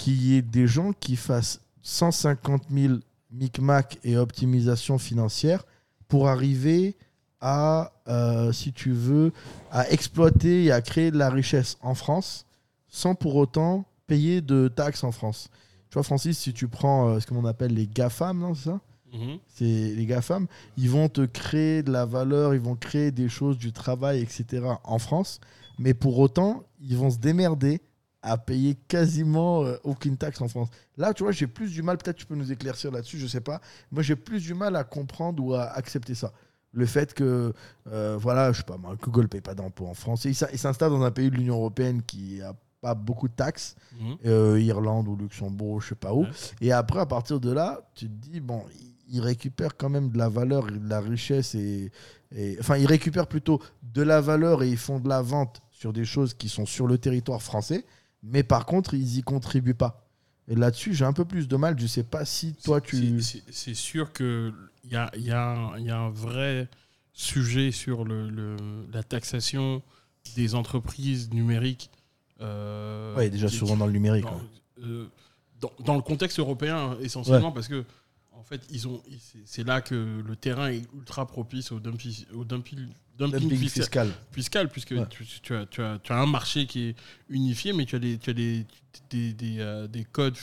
qu'il y ait des gens qui fassent 150 000 micmac et optimisation financière pour arriver à, euh, si tu veux, à exploiter et à créer de la richesse en France sans pour autant payer de taxes en France. Tu vois, Francis, si tu prends euh, ce qu'on appelle les GAFAM, non, c'est ça Mhm. c'est les GAFAM, ils vont te créer de la valeur, ils vont créer des choses, du travail, etc. en France, mais pour autant, ils vont se démerder à payer quasiment euh, aucune taxe en France. Là, tu vois, j'ai plus du mal, peut-être tu peux nous éclaircir là-dessus, je sais pas. Moi, j'ai plus du mal à comprendre ou à accepter ça. Le fait que, euh, voilà, je sais pas, moi, Google ne paye pas d'impôts en France. Et il s'in- il s'installe dans un pays de l'Union Européenne qui a pas beaucoup de taxes, Mhm. euh, Irlande ou Luxembourg, je sais pas où. Et après, à partir de là, tu te dis, bon, il- il récupère quand même de la valeur, et de la richesse et, et- enfin, il récupère plutôt de la valeur et ils font de la vente sur des choses qui sont sur le territoire français, mais par contre, ils y contribuent pas. Et là-dessus, j'ai un peu plus de mal. Je sais pas si toi tu. C'est- sûr qu'il y a, y, a un- y a un vrai sujet sur le, le- la taxation des entreprises numériques. euh, Ouais, déjà souvent dans le numérique, Dans, ouais. euh, dans- dans le contexte européen, essentiellement, Ouais. parce que En fait, ils ont, c'est- là que le terrain est ultra propice au dumping, au dumping, dumping Dumping fiscal, fiscal. fiscal, puisque Ouais. tu, tu as, tu, as, tu as un marché qui est unifié, mais tu as des, tu as des, des, des, euh, des codes,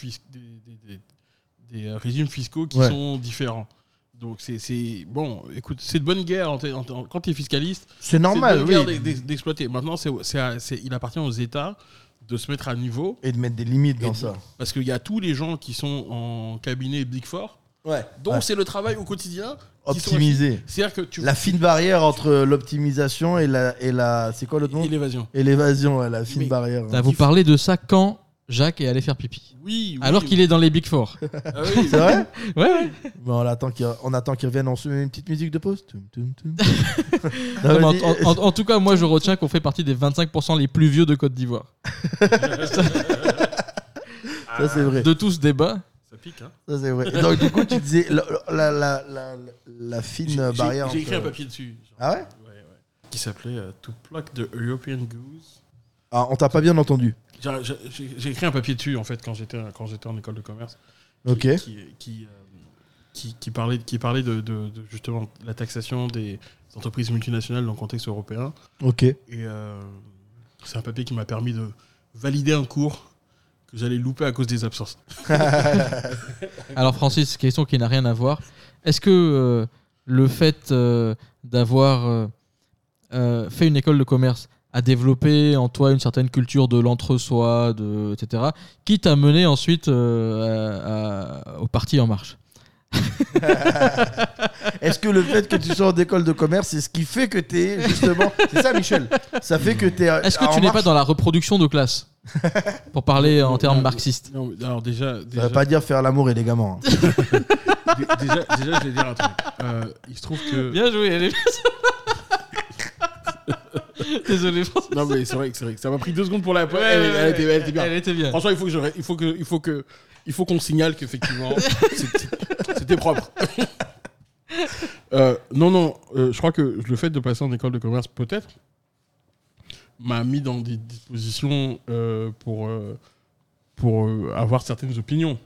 des, régimes fiscaux qui Ouais. sont différents. Donc c'est bon, écoute, c'est de bonne guerre en en quand tu es fiscaliste. C'est normal, de bonne guerre oui. d'ex- d'ex- d'exploiter. Maintenant, c'est il appartient aux États de se mettre à niveau Et de mettre des limites dans de- ça. Parce qu'il y a tous les gens qui sont en cabinet Big Four, Ouais. dont Ouais. c'est le travail au quotidien. affi- C'est-à-dire que tu La fine barrière entre l'optimisation et la, et la. C'est quoi l'autre nom Et l'évasion. Et l'évasion, ouais, la fine Mais- barrière. Bah, vous parlez de ça quand Jacques est allé faire pipi? Oui, oui. Alors qu'il est dans les Big Four. Ah oui. (laughs) C'est vrai? Ouais, ouais. Bon, on attend qu'il qu'il revienne. On se met une petite musique de pause. (laughs) Non, Non, en- en tout cas, moi, je retiens qu'on fait partie des 25% les plus vieux de Côte d'Ivoire. (laughs) Ça, c'est vrai. De tout ce débat. Ça pique, hein. Ça, c'est vrai. Et donc, du coup, tu disais la, la, la, la, la fine J'ai- barrière. J'ai écrit un entre- papier dessus. Ah ouais? Qui s'appelait euh, To Pluck the European Goose. Ah, on t'a pas bien entendu. J'ai- J'ai j'ai écrit un papier dessus en fait quand j'étais quand j'étais en école de commerce. Qui, Ok. Qui, qui, euh, qui- qui parlait qui parlait de, de- de, justement la taxation des entreprises multinationales dans le contexte européen. Ok. Et euh, c'est un papier qui m'a permis de valider un cours que j'allais louper à cause des absences. (laughs) Alors Francis, question qui n'a rien à voir. Est-ce que euh, le fait euh, d'avoir euh, fait une école de commerce a développé en toi une certaine culture de l'entre-soi, etc., qui t'a mené ensuite au parti En Marche? (laughs) Est-ce que le fait que tu sors d'école de commerce, c'est ce qui fait que tu es justement. C'est ça, Michel Ça fait que tu es. Est-ce que tu n'es pas dans la reproduction de classe (laughs) Pour parler en termes marxistes. Non, alors déjà, Ça veut pas dire faire l'amour et les gamins. hein. (laughs) dé- déjà, déjà, je vais dire un truc. Euh, il se trouve que Bien joué, elle est- Désolé, Francis. Non mais c'est vrai que c'est vrai que ça m'a pris deux secondes pour la. Ouais, elle, ouais, elle était, elle était bien. elle était bien. Franchement, il faut que je, il faut que, il faut que, il faut qu'on signale qu'effectivement propre. (laughs) Euh, non non, euh, je crois que le fait de passer en école de commerce peut-être m'a mis dans des dispositions euh, pour pour avoir certaines opinions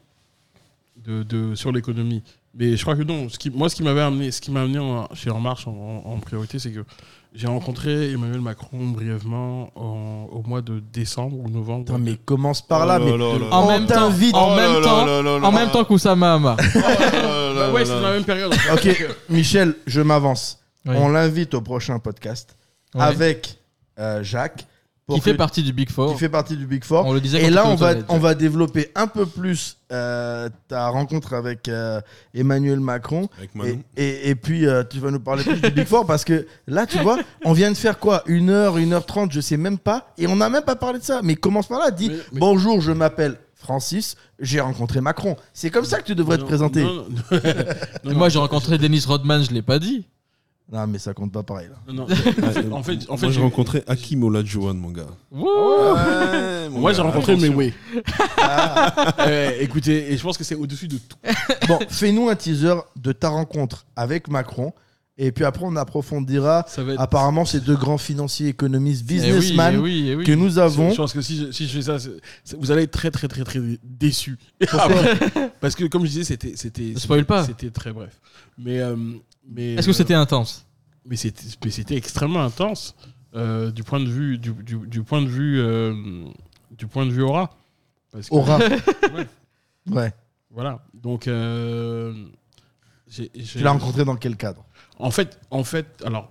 de, de- sur l'économie. Mais je crois que non. Ce qui, moi, ce qui m'avait amené, ce qui m'a amené en- chez En Marche en, en- en priorité, c'est que j'ai rencontré Emmanuel Macron brièvement en- au mois de décembre ou novembre. Putain, mais commence par là. Oh mais là En même temps, en Oh même temps, en même temps qu'Oussama Hamar. Bah ouais, c'est dans la même période. Ok, Michel, je m'avance. Oui. On l'invite au prochain podcast avec euh, Jacques. Pour Qui fait partie du Big Four. qui fait partie du Big Four. On le disait Et là, on va, on va développer un peu plus euh, ta rencontre avec euh, Emmanuel Macron. Avec Et, Manon. et, et puis, euh, tu vas nous parler plus du Big Four parce que là, tu vois, on vient de faire quoi? Une heure, une heure trente, je sais même pas. Et on n'a même pas parlé de ça. Mais commence par là. Dis Mais- mais- Bonjour, je m'appelle Francis, j'ai rencontré Macron. C'est comme ça que tu devrais te Non, présenter. non, non, non, Et non, moi, j'ai rencontré Dennis Rodman, je l'ai pas dit. Non, mais ça compte pas pareil. Là. non, non. (laughs) En fait, en fait, Moi, j'ai rencontré Hakim Olajuwon, mon gars. Ouais, mon Moi, gars, j'ai rencontré attention. Meway. Euh, (laughs) écoutez, et je pense que c'est au-dessus de tout. (laughs) Bon, fais-nous un teaser de ta rencontre avec Macron. Et puis après, on approfondira Ça va être- apparemment ces deux grands financiers, économistes, Eh oui, businessmen eh oui, eh oui. que nous avons. Je pense que si je, si je fais ça, c'est- c'est- vous allez être très très très très déçus. Parce que comme je disais, c'était c'était spoil pas. C'était très bref. Mais euh, mais Est-ce que euh, c'était intense mais c'était mais c'était extrêmement intense euh, du point de vue du, du, du point de vue euh, du point de vue aura. Parce que- Aura. (laughs) Ouais. Ouais. Voilà. Donc euh, j'ai- j'ai- Tu l'as rencontré dans quel cadre? En fait, en fait, alors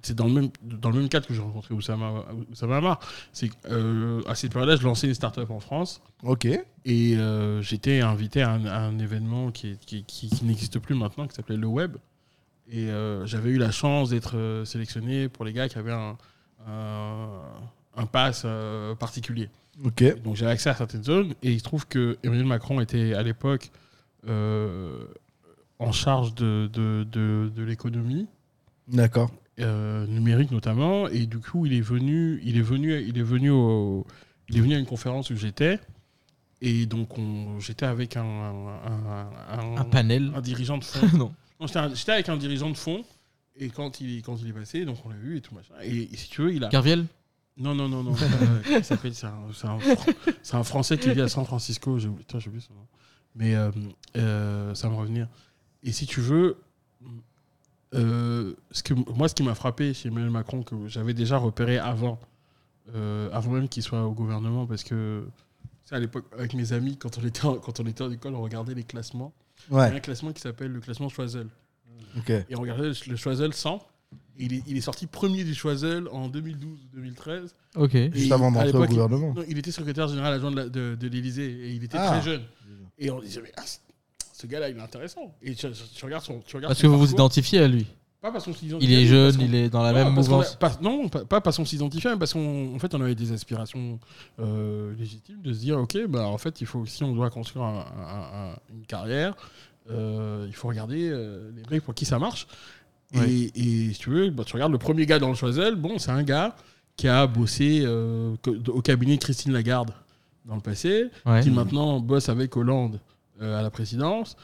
c'est dans le même dans le même cadre que j'ai rencontré Oussama, Oussama Hamar. C'est euh, à cette période-là, je lançais une start-up en France. Ok. Et euh, j'étais invité à un, à un événement qui, est- qui, qui- qui n'existe plus maintenant, qui s'appelait Le Web. Et euh, j'avais eu la chance d'être euh, sélectionné pour les gars qui avaient un, un, un pass euh, particulier. Ok. Donc j'avais accès à certaines zones. Et il se trouve que Emmanuel Macron était à l'époque euh, en charge de, de, de, de l'économie D'accord. euh, numérique notamment et du coup il est venu il est venu il est venu au, il est venu à une conférence où j'étais et donc on- j'étais avec un un, un- Un panel. un dirigeant de fond (laughs) Non. J'étais avec un dirigeant de fond et quand il quand il est passé donc on l'a vu et tout machin et, et si tu veux il a Kerviel non non non non (laughs) euh, s'appelle c'est un, un un français qui vit à San Francisco j'ai oublié son nom Mais euh, euh, ça va me revenir. Et si tu veux, euh, ce que, moi, ce qui m'a frappé chez Emmanuel Macron, que j'avais déjà repéré avant, avant même qu'il soit au gouvernement, parce que tu sais, à l'époque, avec mes amis, quand on était en, quand on était en école, on regardait les classements. Ouais. Il y a un classement qui s'appelle le classement Choiseul. Et on regardait le, Choiseul 100. Et il, est, il est sorti premier du Choiseul en 2012 ou 2013. Ok. Et Juste avant d'entrer au il- gouvernement. non, Il, était secrétaire général adjoint de, de, de l'Élysée et il était Ah. très jeune. Et on disait, mais ah, ce gars-là, il est intéressant. Et tu, tu regardes son. Tu regardes Parce son que vous vous identifiez à lui. Pas parce qu'on s'y Il est jeune, il est dans la même a- mouvance. pas- non, pas, pas parce qu'on s'identifie, mais parce qu'en en fait, on avait des aspirations euh, légitimes de se dire, ok, bah, en fait, il faut, si on doit construire un- un- un- une carrière, euh, il faut regarder euh, les mecs pour qui ça marche. Et, Ouais. et si tu veux, bah, tu regardes le premier gars dans le Choiseul, bon, c'est un gars qui a bossé euh, au cabinet de Christine Lagarde dans le passé, Ouais. qui maintenant bosse avec Hollande euh, à la présidence.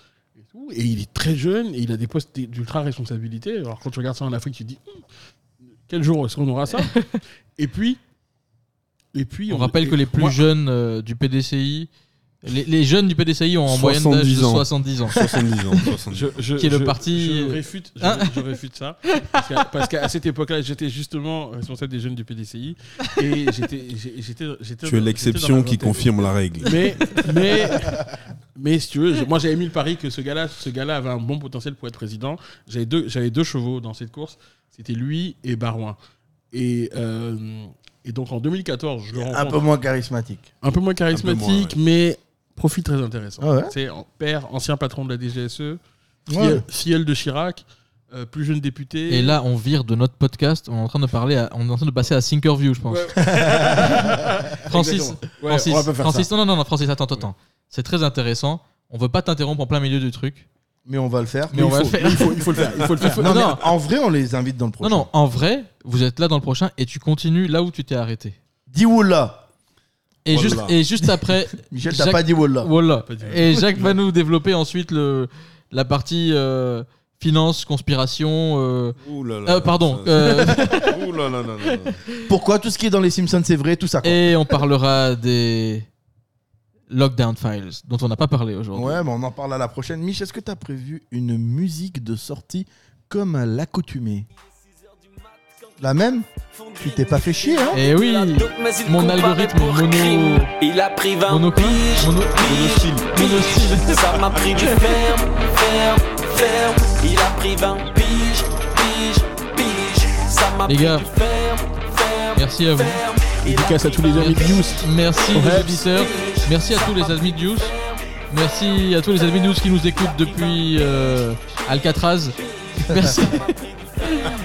Et, tout. Et il est très jeune et il a des postes d'ultra responsabilité. Alors quand tu regardes ça en Afrique, tu te dis Hum, quel jour est-ce qu'on aura ça? (laughs) Et puis, et puis On rappelle que les plus moi- jeunes euh, du PDCI, les, les jeunes du PDCI ont en moyenne d'âge de 70 ans. 70 ans. 70 ans, 70. Je, je- Qui est le je- parti- Je réfute, je, Hein je réfute ça. Parce qu'à, cette époque-là, j'étais justement responsable des jeunes du PDCI. Et j'étais. Tu es l'exception qui confirme la règle. Mais, mais, mais si tu veux, je- moi j'avais mis le pari que ce gars-là, ce gars-là avait un bon potentiel pour être président. J'avais deux, chevaux dans cette course. C'était lui et Barouin. Et, euh, et donc en 2014, je le Un rencontre. peu moins charismatique. Un peu moins charismatique, mais profil très intéressant. Ah ouais C'est en- père, ancien patron de la DGSE, Ouais. filleul, filleul de Chirac, euh, plus jeune député. Et là, on vire de notre podcast. On est en train de parler, à- on est en train de passer à Thinkerview, je pense. Ouais. (laughs) Francis, Exactement. Ouais, Francis, on va pas faire Francis, ça. non, non, non, Francis, attends, attends, attends. C'est très intéressant. On veut pas t'interrompre en plein milieu du truc. Mais on va le faire. Mais on va le faut- faire. mais il faut- il faut le faire, il faut le faire. (laughs) Non, mais Non. en vrai, on les invite dans le Non, prochain. non, en vrai, vous êtes là dans le prochain et tu continues là où tu t'es arrêté. Dis Wallah. Et, juste, et juste après. (laughs) Michel, t'as Jacques- pas dit Wallah. Pas dit Et Jacques va nous développer ensuite le, la partie euh, finance, conspiration. euh, Ouh là là. euh, pardon. Ça- euh, (laughs) Ouh là là là là là. Pourquoi tout ce qui est dans les Simpsons, c'est vrai, tout ça. quoi. et on parlera des Lockdown Files, dont on n'a pas parlé aujourd'hui. Ouais, mais on en parle à la prochaine. Mich, est-ce que t'as prévu une musique de sortie comme à l'accoutumée? La même Tu t'es pas fait chier, hein Et oui, mon algorithme mono. Il a pris 20 Mono quoi piges, Mono- piges, piges. Ça m'a pris du ferme, ferme, ferme. Il a pris 20 piges, piges, piges. Ça m'a Les pris gars, du ferme, ferme, Merci à vous. Dédicace à tous les amis de News. Merci auditeurs. Merci à tous les amis de News. Merci à tous les amis de News qui nous écoutent depuis euh, Alcatraz. Merci. (laughs)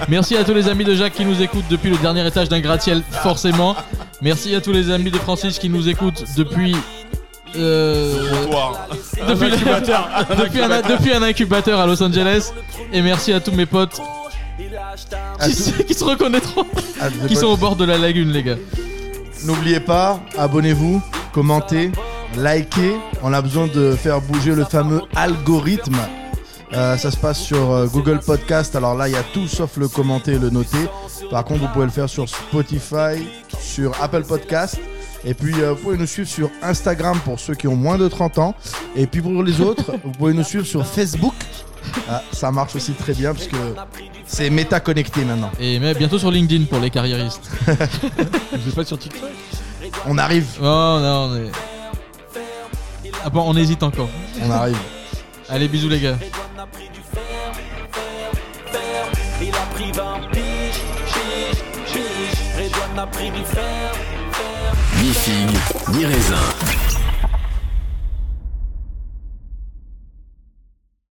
Merci à tous les amis de Jacques qui nous écoutent depuis le dernier étage d'un gratte-ciel, forcément. Merci à tous les amis de Francis qui nous écoutent depuis. euh, (laughs) depuis, un, depuis un incubateur à Los Angeles. Et merci à tous mes potes À qui, se- qui se reconnaîtront, tous- qui sont au bord de la lagune, les gars. N'oubliez pas, abonnez-vous, commentez, likez. On a besoin de faire bouger le fameux algorithme. Euh, ça se passe sur euh, Google Podcast. Alors là, il y a tout sauf le commenter et le noter. Par contre, vous pouvez le faire sur Spotify, sur Apple Podcast. Et puis, euh, vous pouvez nous suivre sur Instagram pour ceux qui ont moins de 30 ans. Et puis, pour les autres, (laughs) vous pouvez nous suivre sur Facebook. Ah, ça marche aussi très bien parce que c'est méta connecté maintenant. Et mais bientôt sur LinkedIn pour les carriéristes. (laughs) Vous êtes pas sur TikTok On arrive, Oh non, on est. Ah bon, on hésite encore. on arrive. Allez, bisous les gars. Il a pris 20 piges, piges, piges. Redouane a pris du fer, fer. Ni figue, ni raisin.